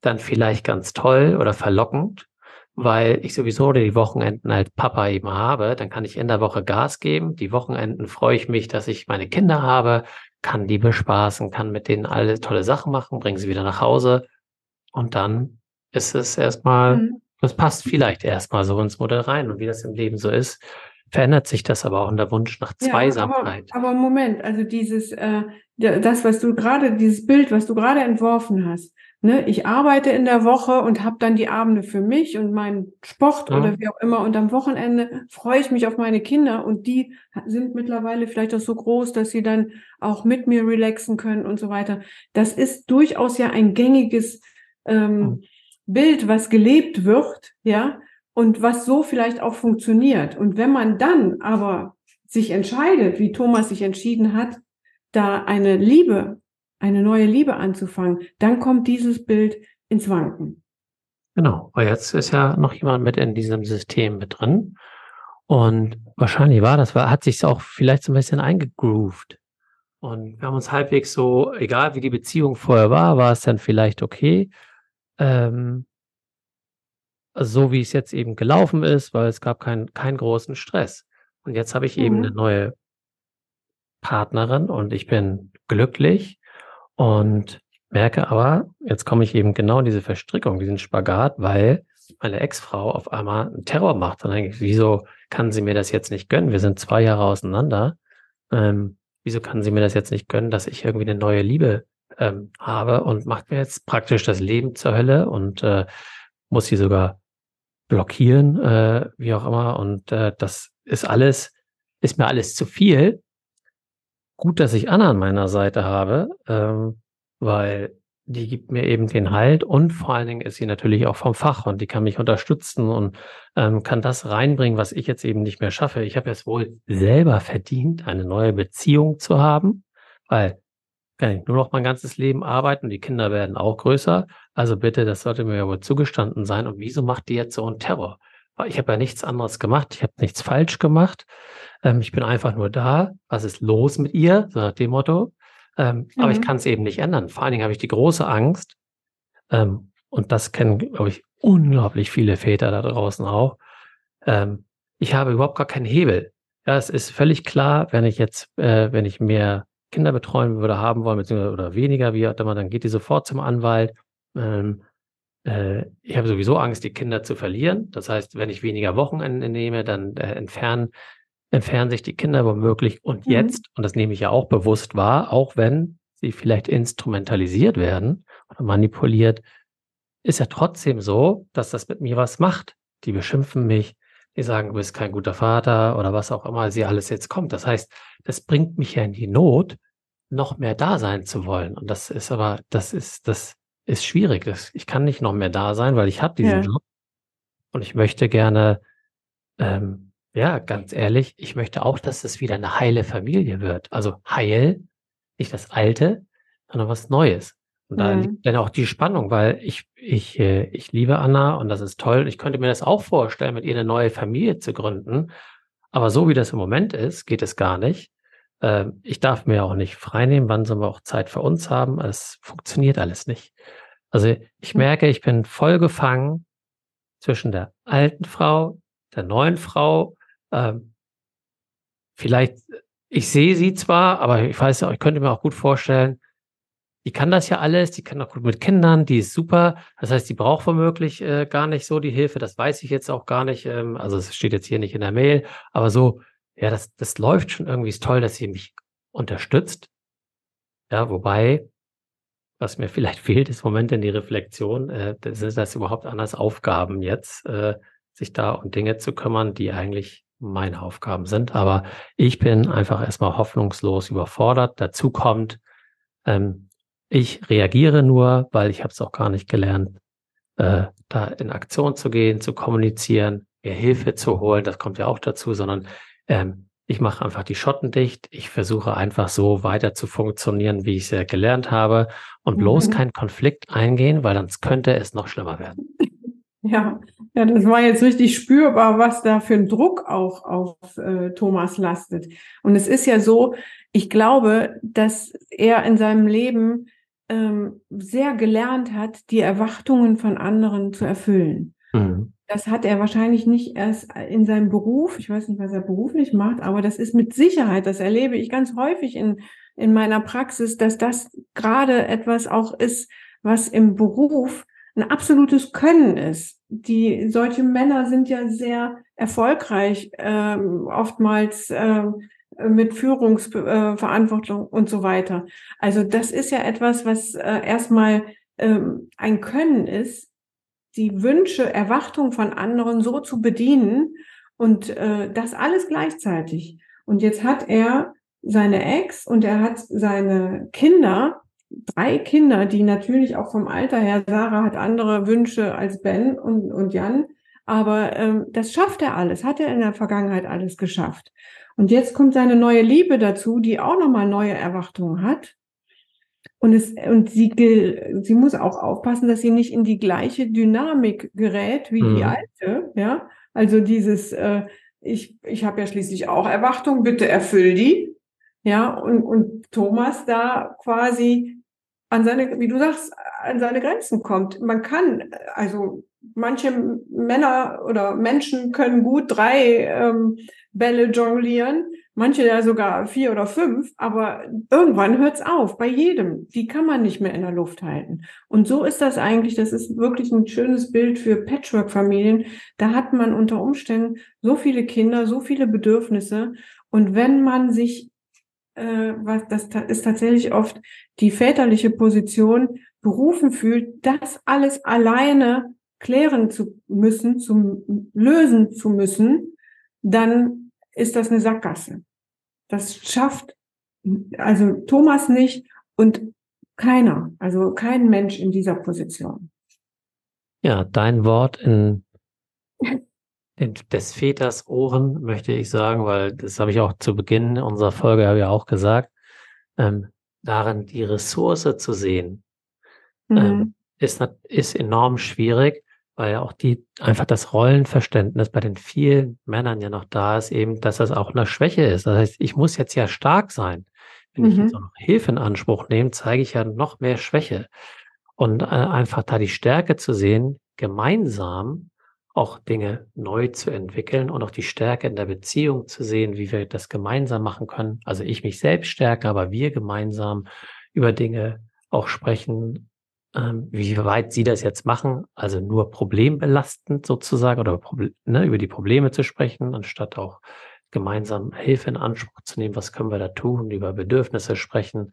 Speaker 1: dann vielleicht ganz toll oder verlockend, weil ich sowieso die Wochenenden als Papa eben habe, dann kann ich in der Woche Gas geben. Die Wochenenden freue ich mich, dass ich meine Kinder habe, kann die bespaßen, kann mit denen alle tolle Sachen machen, bringe sie wieder nach Hause und dann ist es erstmal, mhm. das passt vielleicht erstmal so ins Modell rein und wie das im Leben so ist, verändert sich das aber auch in der Wunsch nach Zweisamkeit.
Speaker 2: Ja, aber, aber Moment, also dieses, äh, das, was du gerade, dieses Bild, was du gerade entworfen hast, Ne, ich arbeite in der Woche und habe dann die Abende für mich und meinen Sport ja. oder wie auch immer. Und am Wochenende freue ich mich auf meine Kinder und die sind mittlerweile vielleicht auch so groß, dass sie dann auch mit mir relaxen können und so weiter. Das ist durchaus ja ein gängiges ähm, mhm. Bild, was gelebt wird, ja, und was so vielleicht auch funktioniert. Und wenn man dann aber sich entscheidet, wie Thomas sich entschieden hat, da eine Liebe eine neue Liebe anzufangen, dann kommt dieses Bild ins Wanken.
Speaker 1: Genau, weil jetzt ist ja noch jemand mit in diesem System mit drin. Und wahrscheinlich war das, hat sich auch vielleicht so ein bisschen eingegroovt. Und wir haben uns halbwegs so, egal wie die Beziehung vorher war, war es dann vielleicht okay. Ähm, so wie es jetzt eben gelaufen ist, weil es gab keinen keinen großen Stress. Und jetzt habe ich mhm. eben eine neue Partnerin und ich bin glücklich und merke aber, jetzt komme ich eben genau in diese Verstrickung, diesen Spagat, weil meine Ex-Frau auf einmal einen Terror macht. Dann denke ich, wieso kann sie mir das jetzt nicht gönnen? Wir sind zwei Jahre auseinander. Ähm, wieso kann sie mir das jetzt nicht gönnen, dass ich irgendwie eine neue Liebe ähm, habe und macht mir jetzt praktisch das Leben zur Hölle und äh, muss sie sogar blockieren, äh, wie auch immer. Und äh, das ist alles, ist mir alles zu viel gut, dass ich Anna an meiner Seite habe, ähm, weil die gibt mir eben den Halt und vor allen Dingen ist sie natürlich auch vom Fach und die kann mich unterstützen und ähm, kann das reinbringen, was ich jetzt eben nicht mehr schaffe. Ich habe es wohl selber verdient, eine neue Beziehung zu haben, weil kann ich nur noch mein ganzes Leben arbeiten, die Kinder werden auch größer. Also bitte, das sollte mir ja wohl zugestanden sein. Und wieso macht die jetzt so einen Terror? Weil ich habe ja nichts anderes gemacht, ich habe nichts falsch gemacht. Ähm, ich bin einfach nur da. Was ist los mit ihr? So nach dem Motto. Ähm, mhm. Aber ich mhm. kann es eben nicht ändern. Vor allen Dingen habe ich die große Angst, ähm, und das kennen, glaube ich, unglaublich viele Väter da draußen auch. Ähm, ich habe überhaupt gar keinen Hebel. Ja, es ist völlig klar, wenn ich jetzt, äh, wenn ich mehr Kinder betreuen würde, haben wollen, beziehungsweise oder weniger, wie auch immer, dann geht die sofort zum Anwalt. Ähm, äh, ich habe sowieso Angst, die Kinder zu verlieren. Das heißt, wenn ich weniger Wochenende nehme, dann äh, entfernen entfernen sich die Kinder womöglich und mhm. jetzt, und das nehme ich ja auch bewusst wahr, auch wenn sie vielleicht instrumentalisiert werden oder manipuliert, ist ja trotzdem so, dass das mit mir was macht. Die beschimpfen mich, die sagen, du bist kein guter Vater oder was auch immer sie alles jetzt kommt. Das heißt, das bringt mich ja in die Not, noch mehr da sein zu wollen. Und das ist aber, das ist, das ist schwierig. Das, ich kann nicht noch mehr da sein, weil ich habe diesen ja. Job und ich möchte gerne ähm, ja, ganz ehrlich, ich möchte auch, dass es wieder eine heile Familie wird. Also heil, nicht das Alte, sondern was Neues. Und da mhm. liegt dann auch die Spannung, weil ich, ich, äh, ich liebe Anna und das ist toll. Ich könnte mir das auch vorstellen, mit ihr eine neue Familie zu gründen. Aber so wie das im Moment ist, geht es gar nicht. Ähm, ich darf mir auch nicht freinehmen, wann sollen wir auch Zeit für uns haben. Es funktioniert alles nicht. Also ich mhm. merke, ich bin voll gefangen zwischen der alten Frau, der neuen Frau ähm, vielleicht, ich sehe sie zwar, aber ich weiß ja, ich könnte mir auch gut vorstellen, die kann das ja alles, die kann auch gut mit Kindern, die ist super. Das heißt, die braucht womöglich äh, gar nicht so die Hilfe. Das weiß ich jetzt auch gar nicht. Ähm, also es steht jetzt hier nicht in der Mail, aber so, ja, das, das läuft schon irgendwie. Ist toll, dass sie mich unterstützt. Ja, wobei, was mir vielleicht fehlt, ist Moment in die Reflexion. Äh, sind das überhaupt anders Aufgaben jetzt, äh, sich da um Dinge zu kümmern, die eigentlich meine Aufgaben sind. Aber ich bin einfach erstmal hoffnungslos überfordert. Dazu kommt, ähm, ich reagiere nur, weil ich habe es auch gar nicht gelernt, äh, da in Aktion zu gehen, zu kommunizieren, mir Hilfe zu holen. Das kommt ja auch dazu, sondern ähm, ich mache einfach die Schotten dicht. Ich versuche einfach so weiter zu funktionieren, wie ich es ja gelernt habe und bloß mhm. keinen Konflikt eingehen, weil sonst könnte es noch schlimmer werden.
Speaker 2: Ja, ja, das war jetzt richtig spürbar, was da für ein Druck auch auf äh, Thomas lastet. Und es ist ja so, ich glaube, dass er in seinem Leben ähm, sehr gelernt hat, die Erwartungen von anderen zu erfüllen. Mhm. Das hat er wahrscheinlich nicht erst in seinem Beruf, ich weiß nicht, was er beruflich macht, aber das ist mit Sicherheit, das erlebe ich ganz häufig in, in meiner Praxis, dass das gerade etwas auch ist, was im Beruf ein absolutes Können ist. Die solche Männer sind ja sehr erfolgreich, ähm, oftmals ähm, mit Führungsverantwortung äh, und so weiter. Also das ist ja etwas, was äh, erstmal ähm, ein Können ist, die Wünsche, Erwartungen von anderen so zu bedienen und äh, das alles gleichzeitig. Und jetzt hat er seine Ex und er hat seine Kinder, drei Kinder, die natürlich auch vom Alter her, Sarah hat andere Wünsche als Ben und, und Jan, aber ähm, das schafft er alles, hat er in der Vergangenheit alles geschafft. Und jetzt kommt seine neue Liebe dazu, die auch nochmal neue Erwartungen hat. Und, es, und sie, sie muss auch aufpassen, dass sie nicht in die gleiche Dynamik gerät wie mhm. die alte. Ja, also dieses, äh, ich, ich habe ja schließlich auch Erwartungen, bitte erfüll die. Ja, und, und Thomas da quasi an seine, wie du sagst, an seine Grenzen kommt. Man kann, also manche Männer oder Menschen können gut drei ähm, Bälle jonglieren, manche ja sogar vier oder fünf, aber irgendwann hört's auf, bei jedem. Die kann man nicht mehr in der Luft halten. Und so ist das eigentlich, das ist wirklich ein schönes Bild für Patchwork-Familien. Da hat man unter Umständen so viele Kinder, so viele Bedürfnisse. Und wenn man sich, äh, was das ist tatsächlich oft die väterliche Position, berufen fühlt, das alles alleine klären zu müssen, zu lösen zu müssen, dann ist das eine Sackgasse. Das schafft also Thomas nicht und keiner, also kein Mensch in dieser Position.
Speaker 1: Ja, dein Wort in, in des Väters Ohren möchte ich sagen, weil das habe ich auch zu Beginn unserer Folge ja auch gesagt, ähm, darin die Ressource zu sehen, mhm. ähm, ist, ist enorm schwierig weil ja auch die einfach das Rollenverständnis bei den vielen Männern ja noch da ist, eben, dass das auch eine Schwäche ist. Das heißt, ich muss jetzt ja stark sein. Wenn mhm. ich jetzt auch noch Hilfe in Anspruch nehme, zeige ich ja noch mehr Schwäche. Und äh, einfach da die Stärke zu sehen, gemeinsam auch Dinge neu zu entwickeln und auch die Stärke in der Beziehung zu sehen, wie wir das gemeinsam machen können. Also ich mich selbst stärke, aber wir gemeinsam über Dinge auch sprechen, ähm, wie weit Sie das jetzt machen, also nur problembelastend sozusagen oder ne, über die Probleme zu sprechen, anstatt auch gemeinsam Hilfe in Anspruch zu nehmen, was können wir da tun, über Bedürfnisse sprechen.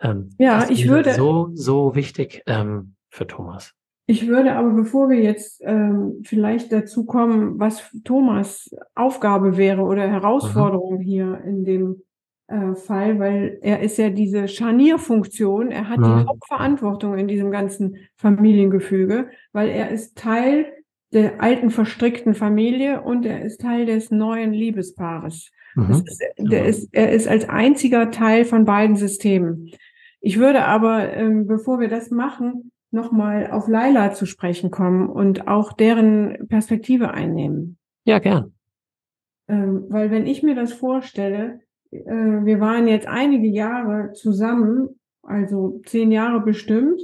Speaker 2: Ähm, ja, ich würde
Speaker 1: so so wichtig ähm, für Thomas.
Speaker 2: Ich würde aber, bevor wir jetzt ähm, vielleicht dazu kommen, was Thomas Aufgabe wäre oder Herausforderung mhm. hier in dem äh, Fall, weil er ist ja diese Scharnierfunktion, er hat ja. die Hauptverantwortung in diesem ganzen Familiengefüge, weil er ist Teil der alten verstrickten Familie und er ist Teil des neuen Liebespaares. Mhm. Ist, der ist, er ist als einziger Teil von beiden Systemen. Ich würde aber, ähm, bevor wir das machen, nochmal auf Laila zu sprechen kommen und auch deren Perspektive einnehmen.
Speaker 1: Ja, gern.
Speaker 2: Ähm, weil wenn ich mir das vorstelle, wir waren jetzt einige Jahre zusammen, also zehn Jahre bestimmt.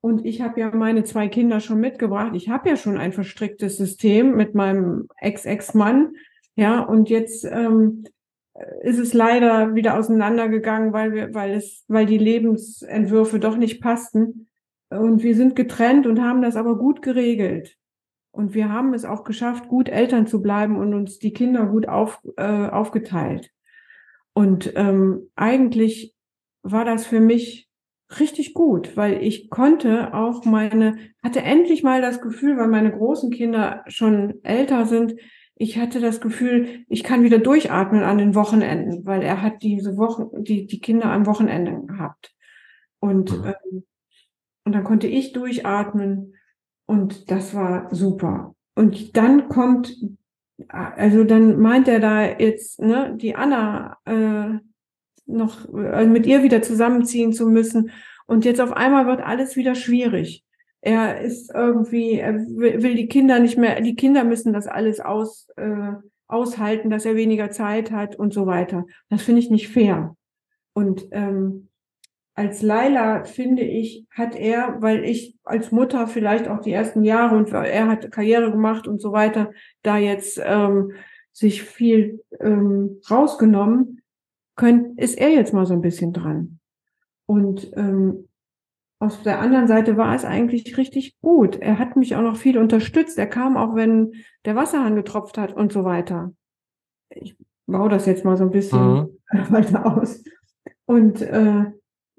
Speaker 2: Und ich habe ja meine zwei Kinder schon mitgebracht. Ich habe ja schon ein verstricktes System mit meinem Ex-Ex-Mann. Ja, und jetzt ähm, ist es leider wieder auseinandergegangen, weil wir, weil es, weil die Lebensentwürfe doch nicht passten. Und wir sind getrennt und haben das aber gut geregelt. Und wir haben es auch geschafft, gut Eltern zu bleiben und uns die Kinder gut auf, äh, aufgeteilt. Und ähm, eigentlich war das für mich richtig gut, weil ich konnte auch meine, hatte endlich mal das Gefühl, weil meine großen Kinder schon älter sind, ich hatte das Gefühl, ich kann wieder durchatmen an den Wochenenden, weil er hat diese Wochen, die, die Kinder am Wochenende gehabt. Und, mhm. ähm, und dann konnte ich durchatmen und das war super. Und dann kommt, also dann meint er da jetzt, ne, die Anna äh, noch äh, mit ihr wieder zusammenziehen zu müssen. Und jetzt auf einmal wird alles wieder schwierig. Er ist irgendwie, er will die Kinder nicht mehr, die Kinder müssen das alles aus, äh, aushalten, dass er weniger Zeit hat und so weiter. Das finde ich nicht fair. Und ähm, als Laila, finde ich, hat er, weil ich als Mutter vielleicht auch die ersten Jahre und er hat Karriere gemacht und so weiter, da jetzt ähm, sich viel ähm, rausgenommen, könnt, ist er jetzt mal so ein bisschen dran. Und ähm, auf der anderen Seite war es eigentlich richtig gut. Er hat mich auch noch viel unterstützt. Er kam auch, wenn der Wasserhahn getropft hat und so weiter. Ich baue das jetzt mal so ein bisschen mhm. weiter aus. Und äh,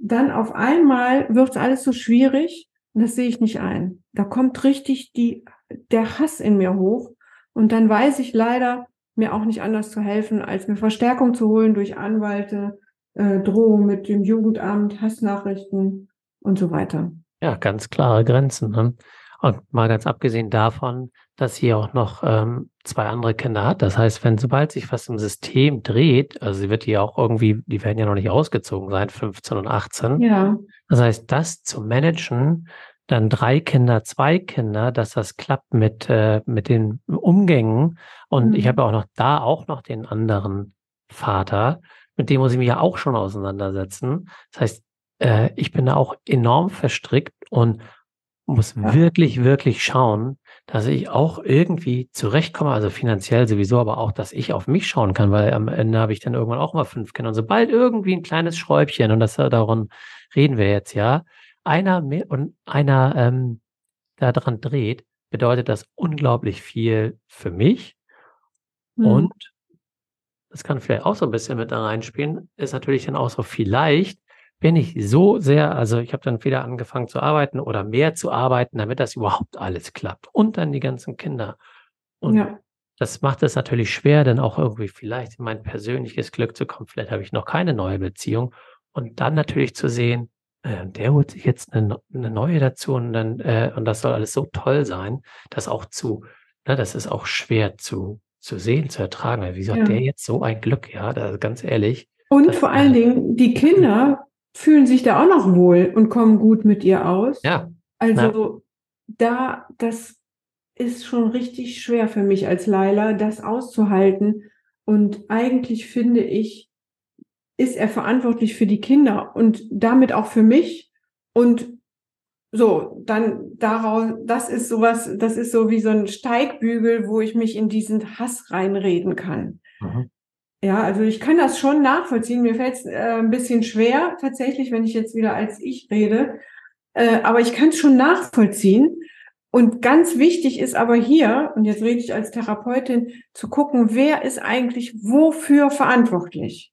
Speaker 2: dann auf einmal wird alles so schwierig und das sehe ich nicht ein. Da kommt richtig die, der Hass in mir hoch und dann weiß ich leider, mir auch nicht anders zu helfen, als mir Verstärkung zu holen durch Anwalte, äh, Drohung mit dem Jugendamt, Hassnachrichten und so weiter.
Speaker 1: Ja, ganz klare Grenzen. Ne? Und mal ganz abgesehen davon, dass sie auch noch ähm, zwei andere Kinder hat. Das heißt, wenn sobald sich was im System dreht, also sie wird ja auch irgendwie, die werden ja noch nicht ausgezogen sein, 15 und 18.
Speaker 2: Ja.
Speaker 1: Das heißt, das zu managen, dann drei Kinder, zwei Kinder, dass das klappt mit, äh, mit den Umgängen. Und mhm. ich habe auch noch da auch noch den anderen Vater, mit dem muss ich mich ja auch schon auseinandersetzen. Das heißt, äh, ich bin da auch enorm verstrickt und muss ja. wirklich, wirklich schauen, dass ich auch irgendwie zurechtkomme, also finanziell sowieso, aber auch, dass ich auf mich schauen kann, weil am Ende habe ich dann irgendwann auch mal fünf Kinder. Und sobald irgendwie ein kleines Schräubchen, und das darum reden wir jetzt ja, einer mehr und einer ähm, daran dreht, bedeutet das unglaublich viel für mich. Mhm. Und das kann vielleicht auch so ein bisschen mit da reinspielen, ist natürlich dann auch so vielleicht bin ich so sehr, also ich habe dann wieder angefangen zu arbeiten oder mehr zu arbeiten, damit das überhaupt alles klappt. Und dann die ganzen Kinder. Und ja. das macht es natürlich schwer, dann auch irgendwie vielleicht in mein persönliches Glück zu kommen. Vielleicht habe ich noch keine neue Beziehung. Und dann natürlich zu sehen, äh, der holt sich jetzt eine, eine neue dazu und dann, äh, und das soll alles so toll sein, dass auch zu, ne, das ist auch schwer zu, zu sehen, zu ertragen. Wieso ja. hat der jetzt so ein Glück? Ja, da, ganz ehrlich.
Speaker 2: Und vor allen Dingen, die Kinder fühlen sich da auch noch wohl und kommen gut mit ihr aus.
Speaker 1: Ja.
Speaker 2: Also ja. da, das ist schon richtig schwer für mich als Laila, das auszuhalten. Und eigentlich finde ich, ist er verantwortlich für die Kinder und damit auch für mich. Und so, dann daraus, das ist sowas, das ist so wie so ein Steigbügel, wo ich mich in diesen Hass reinreden kann. Mhm. Ja, also ich kann das schon nachvollziehen. Mir fällt es äh, ein bisschen schwer, tatsächlich, wenn ich jetzt wieder als ich rede. Äh, aber ich kann es schon nachvollziehen. Und ganz wichtig ist aber hier, und jetzt rede ich als Therapeutin, zu gucken, wer ist eigentlich wofür verantwortlich.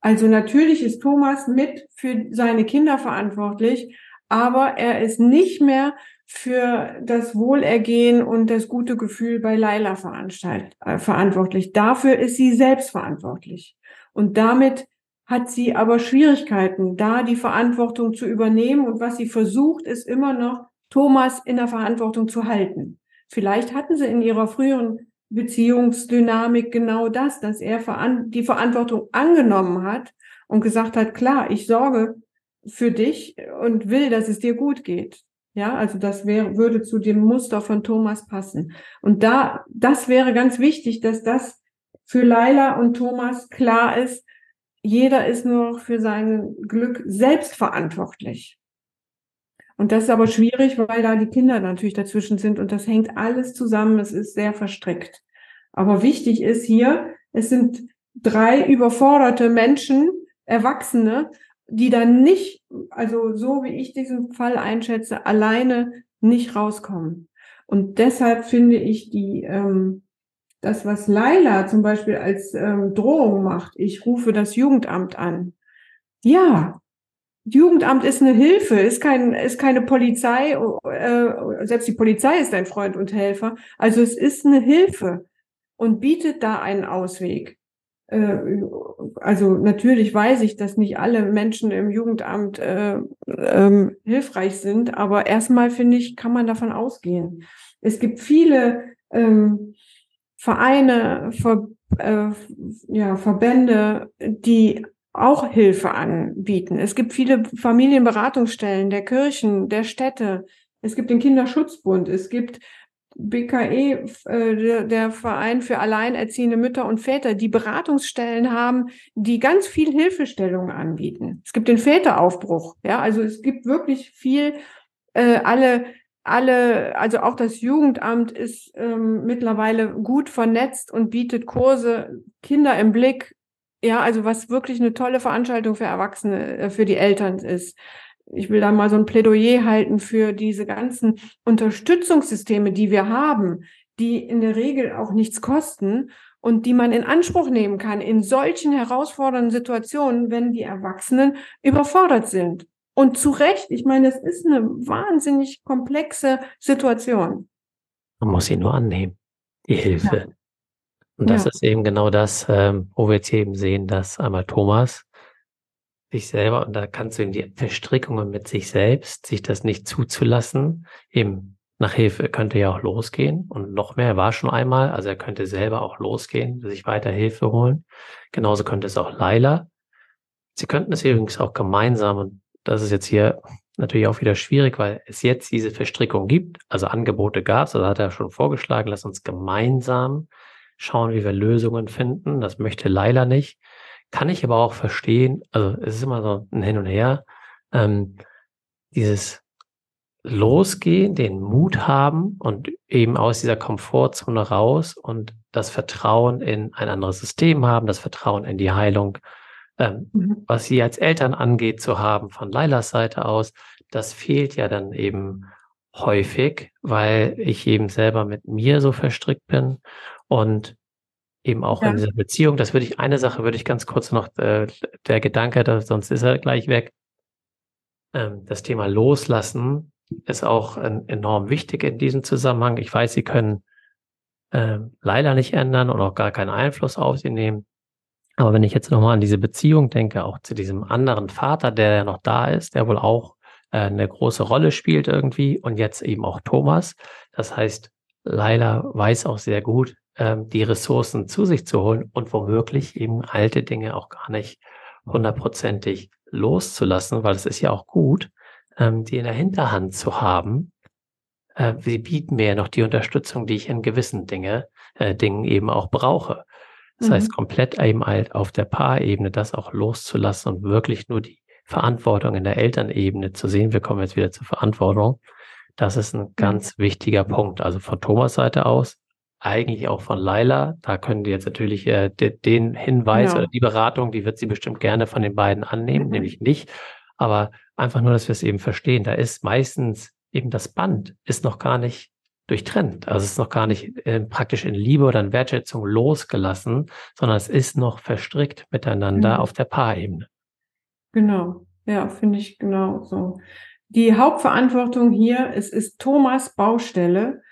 Speaker 2: Also natürlich ist Thomas mit für seine Kinder verantwortlich, aber er ist nicht mehr für das Wohlergehen und das gute Gefühl bei Laila äh, verantwortlich. Dafür ist sie selbst verantwortlich. Und damit hat sie aber Schwierigkeiten, da die Verantwortung zu übernehmen. Und was sie versucht, ist immer noch, Thomas in der Verantwortung zu halten. Vielleicht hatten sie in ihrer früheren Beziehungsdynamik genau das, dass er die Verantwortung angenommen hat und gesagt hat, klar, ich sorge für dich und will, dass es dir gut geht. Ja, also das wäre, würde zu dem Muster von Thomas passen. Und da, das wäre ganz wichtig, dass das für Laila und Thomas klar ist. Jeder ist nur für sein Glück selbst verantwortlich. Und das ist aber schwierig, weil da die Kinder natürlich dazwischen sind und das hängt alles zusammen. Es ist sehr verstrickt. Aber wichtig ist hier, es sind drei überforderte Menschen, Erwachsene, die dann nicht, also so wie ich diesen Fall einschätze, alleine nicht rauskommen. Und deshalb finde ich die, ähm, das, was Laila zum Beispiel als ähm, Drohung macht, ich rufe das Jugendamt an. Ja, Jugendamt ist eine Hilfe, ist kein, ist keine Polizei, äh, selbst die Polizei ist ein Freund und Helfer. Also es ist eine Hilfe und bietet da einen Ausweg. Äh, also natürlich weiß ich, dass nicht alle Menschen im Jugendamt äh, ähm, hilfreich sind, aber erstmal finde ich, kann man davon ausgehen. Es gibt viele ähm, Vereine, Ver, äh, ja, Verbände, die auch Hilfe anbieten. Es gibt viele Familienberatungsstellen der Kirchen, der Städte. Es gibt den Kinderschutzbund. Es gibt BKE, äh, der, Verein für alleinerziehende Mütter und Väter, die Beratungsstellen haben, die ganz viel Hilfestellung anbieten. Es gibt den Väteraufbruch. Ja, also es gibt wirklich viel, äh, alle alle, also auch das Jugendamt ist ähm, mittlerweile gut vernetzt und bietet Kurse, Kinder im Blick, ja, also was wirklich eine tolle Veranstaltung für Erwachsene, äh, für die Eltern ist. Ich will da mal so ein Plädoyer halten für diese ganzen Unterstützungssysteme, die wir haben, die in der Regel auch nichts kosten und die man in Anspruch nehmen kann in solchen herausfordernden Situationen, wenn die Erwachsenen überfordert sind. Und zu Recht, ich meine, es ist eine wahnsinnig komplexe Situation.
Speaker 1: Man muss sie nur annehmen, die Hilfe. Ja. Und das ja. ist eben genau das, ähm, wo wir jetzt eben sehen, dass einmal Thomas sich selber, und da kannst du ihm die Verstrickungen mit sich selbst, sich das nicht zuzulassen, eben nach Hilfe könnte ja auch losgehen und noch mehr, er war schon einmal, also er könnte selber auch losgehen, sich weiter Hilfe holen. Genauso könnte es auch Laila. Sie könnten es übrigens auch gemeinsam, und das ist jetzt hier natürlich auch wieder schwierig, weil es jetzt diese Verstrickung gibt, also Angebote gab es, also hat er schon vorgeschlagen, lass uns gemeinsam schauen, wie wir Lösungen finden. Das möchte Laila nicht. Kann ich aber auch verstehen, also es ist immer so ein Hin und Her, ähm, dieses Losgehen, den Mut haben und eben aus dieser Komfortzone raus und das Vertrauen in ein anderes System haben, das Vertrauen in die Heilung, ähm, mhm. was sie als Eltern angeht, zu haben von Lailas Seite aus, das fehlt ja dann eben häufig, weil ich eben selber mit mir so verstrickt bin und eben auch ja. in dieser Beziehung. Das würde ich, eine Sache würde ich ganz kurz noch, äh, der Gedanke, da, sonst ist er gleich weg. Ähm, das Thema Loslassen ist auch ein, enorm wichtig in diesem Zusammenhang. Ich weiß, Sie können äh, leider nicht ändern und auch gar keinen Einfluss auf sie nehmen. Aber wenn ich jetzt nochmal an diese Beziehung denke, auch zu diesem anderen Vater, der ja noch da ist, der wohl auch äh, eine große Rolle spielt irgendwie und jetzt eben auch Thomas. Das heißt, Laila weiß auch sehr gut, ähm, die Ressourcen zu sich zu holen und womöglich eben alte Dinge auch gar nicht hundertprozentig loszulassen, weil es ist ja auch gut, ähm, die in der Hinterhand zu haben. Äh, sie bieten mir ja noch die Unterstützung, die ich in gewissen Dinge, äh, Dingen eben auch brauche. Das mhm. heißt, komplett eben halt auf der Paarebene das auch loszulassen und wirklich nur die Verantwortung in der Elternebene zu sehen. Wir kommen jetzt wieder zur Verantwortung. Das ist ein ganz wichtiger Punkt. Also von Thomas Seite aus, eigentlich auch von Laila. Da können die jetzt natürlich äh, de, den Hinweis ja. oder die Beratung, die wird sie bestimmt gerne von den beiden annehmen, mhm. nämlich nicht. Aber einfach nur, dass wir es eben verstehen. Da ist meistens eben das Band ist noch gar nicht durchtrennt. Also es ist noch gar nicht äh, praktisch in Liebe oder in Wertschätzung losgelassen, sondern es ist noch verstrickt miteinander mhm. auf der Paarebene.
Speaker 2: Genau, ja, finde ich genau so. Die Hauptverantwortung hier, es ist Thomas Baustelle.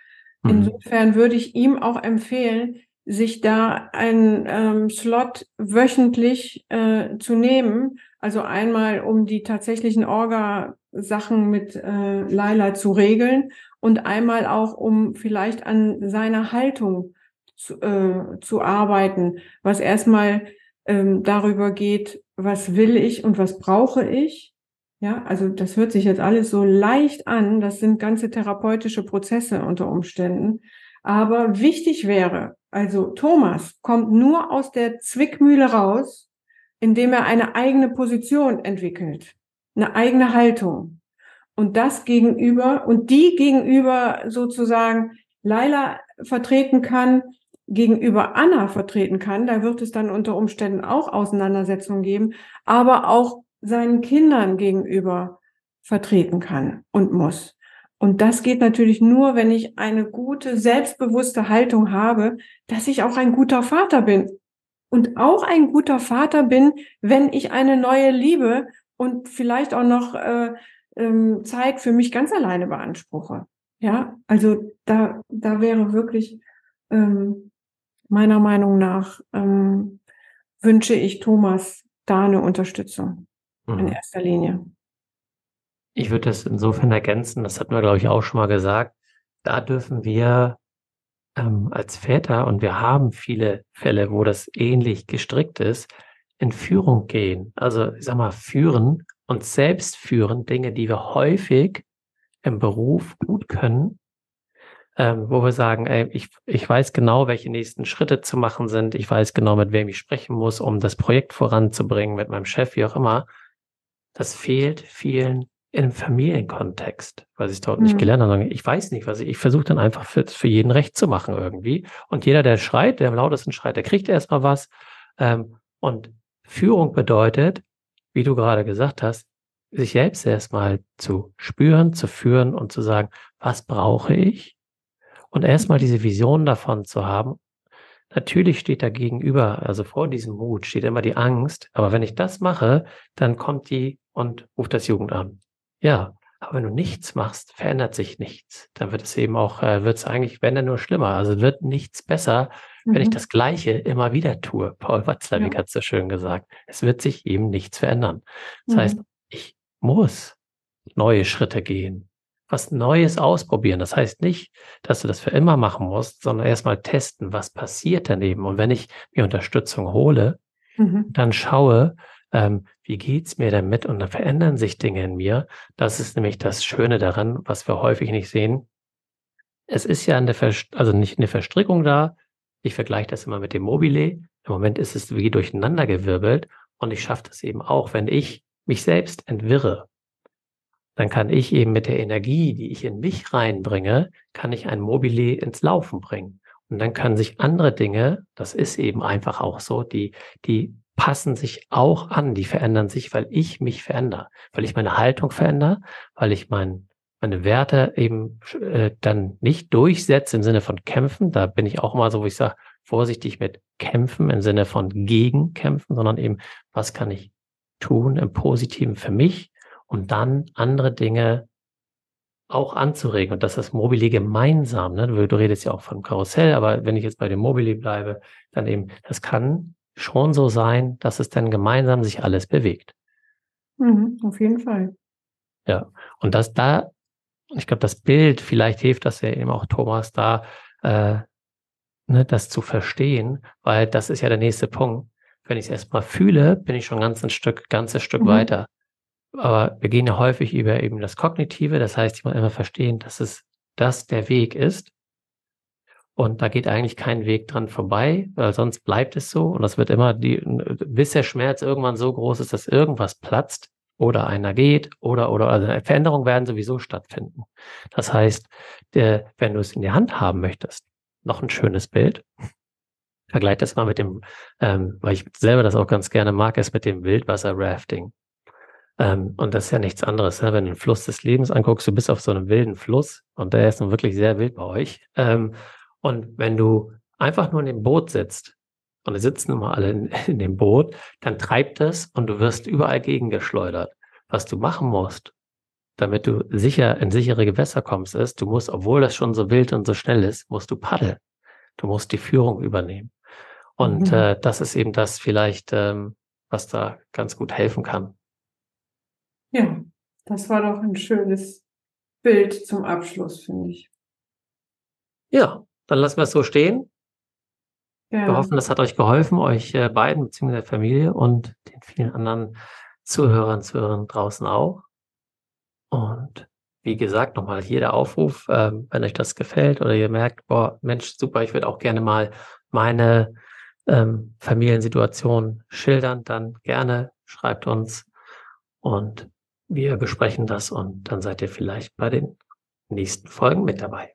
Speaker 2: Mhm. Insofern würde ich ihm auch empfehlen, sich da einen ähm, Slot wöchentlich äh, zu nehmen. Also einmal, um die tatsächlichen Orga-Sachen mit äh, Laila zu regeln und einmal auch, um vielleicht an seiner Haltung zu, äh, zu arbeiten, was erstmal ähm, darüber geht, was will ich und was brauche ich ja, also das hört sich jetzt alles so leicht an. Das sind ganze therapeutische Prozesse unter Umständen. Aber wichtig wäre, also Thomas kommt nur aus der Zwickmühle raus, indem er eine eigene Position entwickelt, eine eigene Haltung. Und das gegenüber, und die gegenüber sozusagen Laila vertreten kann, gegenüber Anna vertreten kann. Da wird es dann unter Umständen auch Auseinandersetzungen geben, aber auch seinen Kindern gegenüber vertreten kann und muss. Und das geht natürlich nur, wenn ich eine gute, selbstbewusste Haltung habe, dass ich auch ein guter Vater bin. Und auch ein guter Vater bin, wenn ich eine neue Liebe und vielleicht auch noch äh, ähm, Zeit für mich ganz alleine beanspruche. Ja, also da, da wäre wirklich ähm, meiner Meinung nach ähm, wünsche ich Thomas da eine Unterstützung mhm. in erster Linie.
Speaker 1: Ich würde das insofern ergänzen, das hatten wir, glaube ich, auch schon mal gesagt. Da dürfen wir ähm, als Väter, und wir haben viele Fälle, wo das ähnlich gestrickt ist, in Führung gehen. Also, ich sag mal, führen und selbst führen, Dinge, die wir häufig im Beruf gut können, ähm, wo wir sagen, ey, ich, ich weiß genau, welche nächsten Schritte zu machen sind. Ich weiß genau, mit wem ich sprechen muss, um das Projekt voranzubringen, mit meinem Chef, wie auch immer. Das fehlt vielen im Familienkontext, was ich dort mhm. nicht gelernt habe. Ich weiß nicht, was ich, ich versuche dann einfach für, für jeden recht zu machen irgendwie. Und jeder, der schreit, der am lautesten schreit, der kriegt erstmal was. Ähm, und Führung bedeutet, wie du gerade gesagt hast, sich selbst erstmal zu spüren, zu führen und zu sagen, was brauche ich? Und erstmal diese Vision davon zu haben. Natürlich steht da gegenüber, also vor diesem Mut steht immer die Angst. Aber wenn ich das mache, dann kommt die und ruft das Jugendamt. Ja, aber wenn du nichts machst, verändert sich nichts. Dann wird es eben auch, äh, wird es eigentlich, wenn dann nur schlimmer. Also wird nichts besser, mhm. wenn ich mhm. das Gleiche immer wieder tue. Paul Watzlawick ja. hat es so schön gesagt. Es wird sich eben nichts verändern. Das mhm. heißt, ich muss neue Schritte gehen, was Neues ausprobieren. Das heißt nicht, dass du das für immer machen musst, sondern erstmal testen, was passiert daneben. Und wenn ich mir Unterstützung hole, mhm. dann schaue, ähm, wie geht's mir damit? Und dann verändern sich Dinge in mir. Das ist nämlich das Schöne daran, was wir häufig nicht sehen. Es ist ja eine, Verst also nicht eine Verstrickung da. Ich vergleiche das immer mit dem Mobile. Im Moment ist es wie durcheinandergewirbelt und ich schaffe das eben auch, wenn ich mich selbst entwirre. Dann kann ich eben mit der Energie, die ich in mich reinbringe, kann ich ein Mobile ins Laufen bringen. Und dann können sich andere Dinge, das ist eben einfach auch so, die, die passen sich auch an, die verändern sich, weil ich mich verändere, weil ich meine Haltung verändere, weil ich mein, meine Werte eben äh, dann nicht durchsetze im Sinne von kämpfen. Da bin ich auch mal so, wo ich sage, vorsichtig mit kämpfen im Sinne von gegen kämpfen, sondern eben, was kann ich tun im Positiven für mich und dann andere Dinge auch anzuregen. Und das ist Mobile gemeinsam. Ne? Du, du redest ja auch von Karussell, aber wenn ich jetzt bei dem Mobile bleibe, dann eben, das kann schon so sein, dass es dann gemeinsam sich alles bewegt.
Speaker 2: Mhm, auf jeden Fall.
Speaker 1: Ja, und das da, ich glaube, das Bild, vielleicht hilft das ja eben auch Thomas da, äh, ne, das zu verstehen, weil das ist ja der nächste Punkt. Wenn ich es erstmal fühle, bin ich schon ganz ein Stück, ganzes Stück mhm. weiter. Aber wir gehen ja häufig über eben das Kognitive, das heißt, ich muss immer verstehen, dass es das der Weg ist. Und da geht eigentlich kein Weg dran vorbei, weil sonst bleibt es so. Und das wird immer die, bis der Schmerz irgendwann so groß ist, dass irgendwas platzt oder einer geht oder, oder, also Veränderungen werden sowieso stattfinden. Das heißt, der, wenn du es in die Hand haben möchtest, noch ein schönes Bild. Vergleich das mal mit dem, ähm, weil ich selber das auch ganz gerne mag, ist mit dem Wildwasser-Rafting. Ähm, und das ist ja nichts anderes. Ne? Wenn du den Fluss des Lebens anguckst, du bist auf so einem wilden Fluss und der ist nun wirklich sehr wild bei euch. Ähm, und wenn du einfach nur in dem Boot sitzt, und wir sitzen immer alle in, in dem Boot, dann treibt es und du wirst überall gegengeschleudert. Was du machen musst, damit du sicher in sichere Gewässer kommst, ist, du musst, obwohl das schon so wild und so schnell ist, musst du paddeln. Du musst die Führung übernehmen. Und mhm. äh, das ist eben das vielleicht, ähm, was da ganz gut helfen kann.
Speaker 2: Ja, das war doch ein schönes Bild zum Abschluss, finde ich.
Speaker 1: Ja, dann lassen wir es so stehen. Ja. Wir hoffen, das hat euch geholfen, euch äh, beiden bzw. der Familie und den vielen anderen Zuhörern, Zuhörern draußen auch. Und wie gesagt, nochmal hier der Aufruf, äh, wenn euch das gefällt oder ihr merkt, boah, Mensch, super, ich würde auch gerne mal meine ähm, Familiensituation schildern, dann gerne schreibt uns und wir besprechen das und dann seid ihr vielleicht bei den nächsten Folgen mit dabei.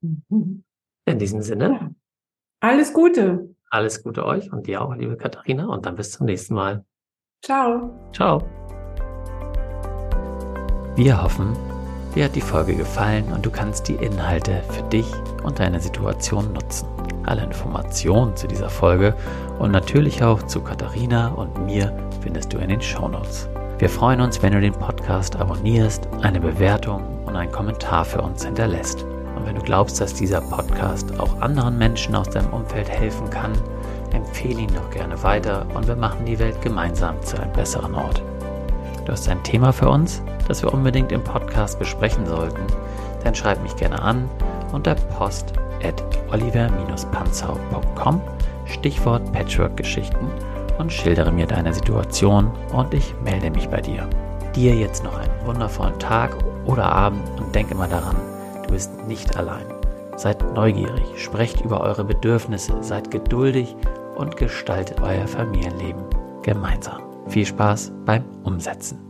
Speaker 1: Mhm. In diesem Sinne.
Speaker 2: Alles Gute.
Speaker 3: Alles Gute euch und dir auch, liebe Katharina. Und dann bis zum nächsten Mal.
Speaker 2: Ciao.
Speaker 3: Ciao. Wir hoffen, dir hat die Folge gefallen und du kannst die Inhalte für dich und deine Situation nutzen. Alle Informationen zu dieser Folge und natürlich auch zu Katharina und mir findest du in den Shownotes. Wir freuen uns, wenn du den Podcast abonnierst, eine Bewertung und einen Kommentar für uns hinterlässt. Und wenn du glaubst, dass dieser Podcast auch anderen Menschen aus deinem Umfeld helfen kann, empfehle ihn doch gerne weiter und wir machen die Welt gemeinsam zu einem besseren Ort. Du hast ein Thema für uns, das wir unbedingt im Podcast besprechen sollten, dann schreib mich gerne an unter post at oliver-panzau.com Stichwort Patchwork-Geschichten und schildere mir deine Situation und ich melde mich bei dir. Dir jetzt noch einen wundervollen Tag oder Abend und denke immer daran, du bist nicht allein. Seid neugierig, sprecht über eure Bedürfnisse, seid geduldig und gestaltet euer Familienleben gemeinsam. Viel Spaß beim Umsetzen.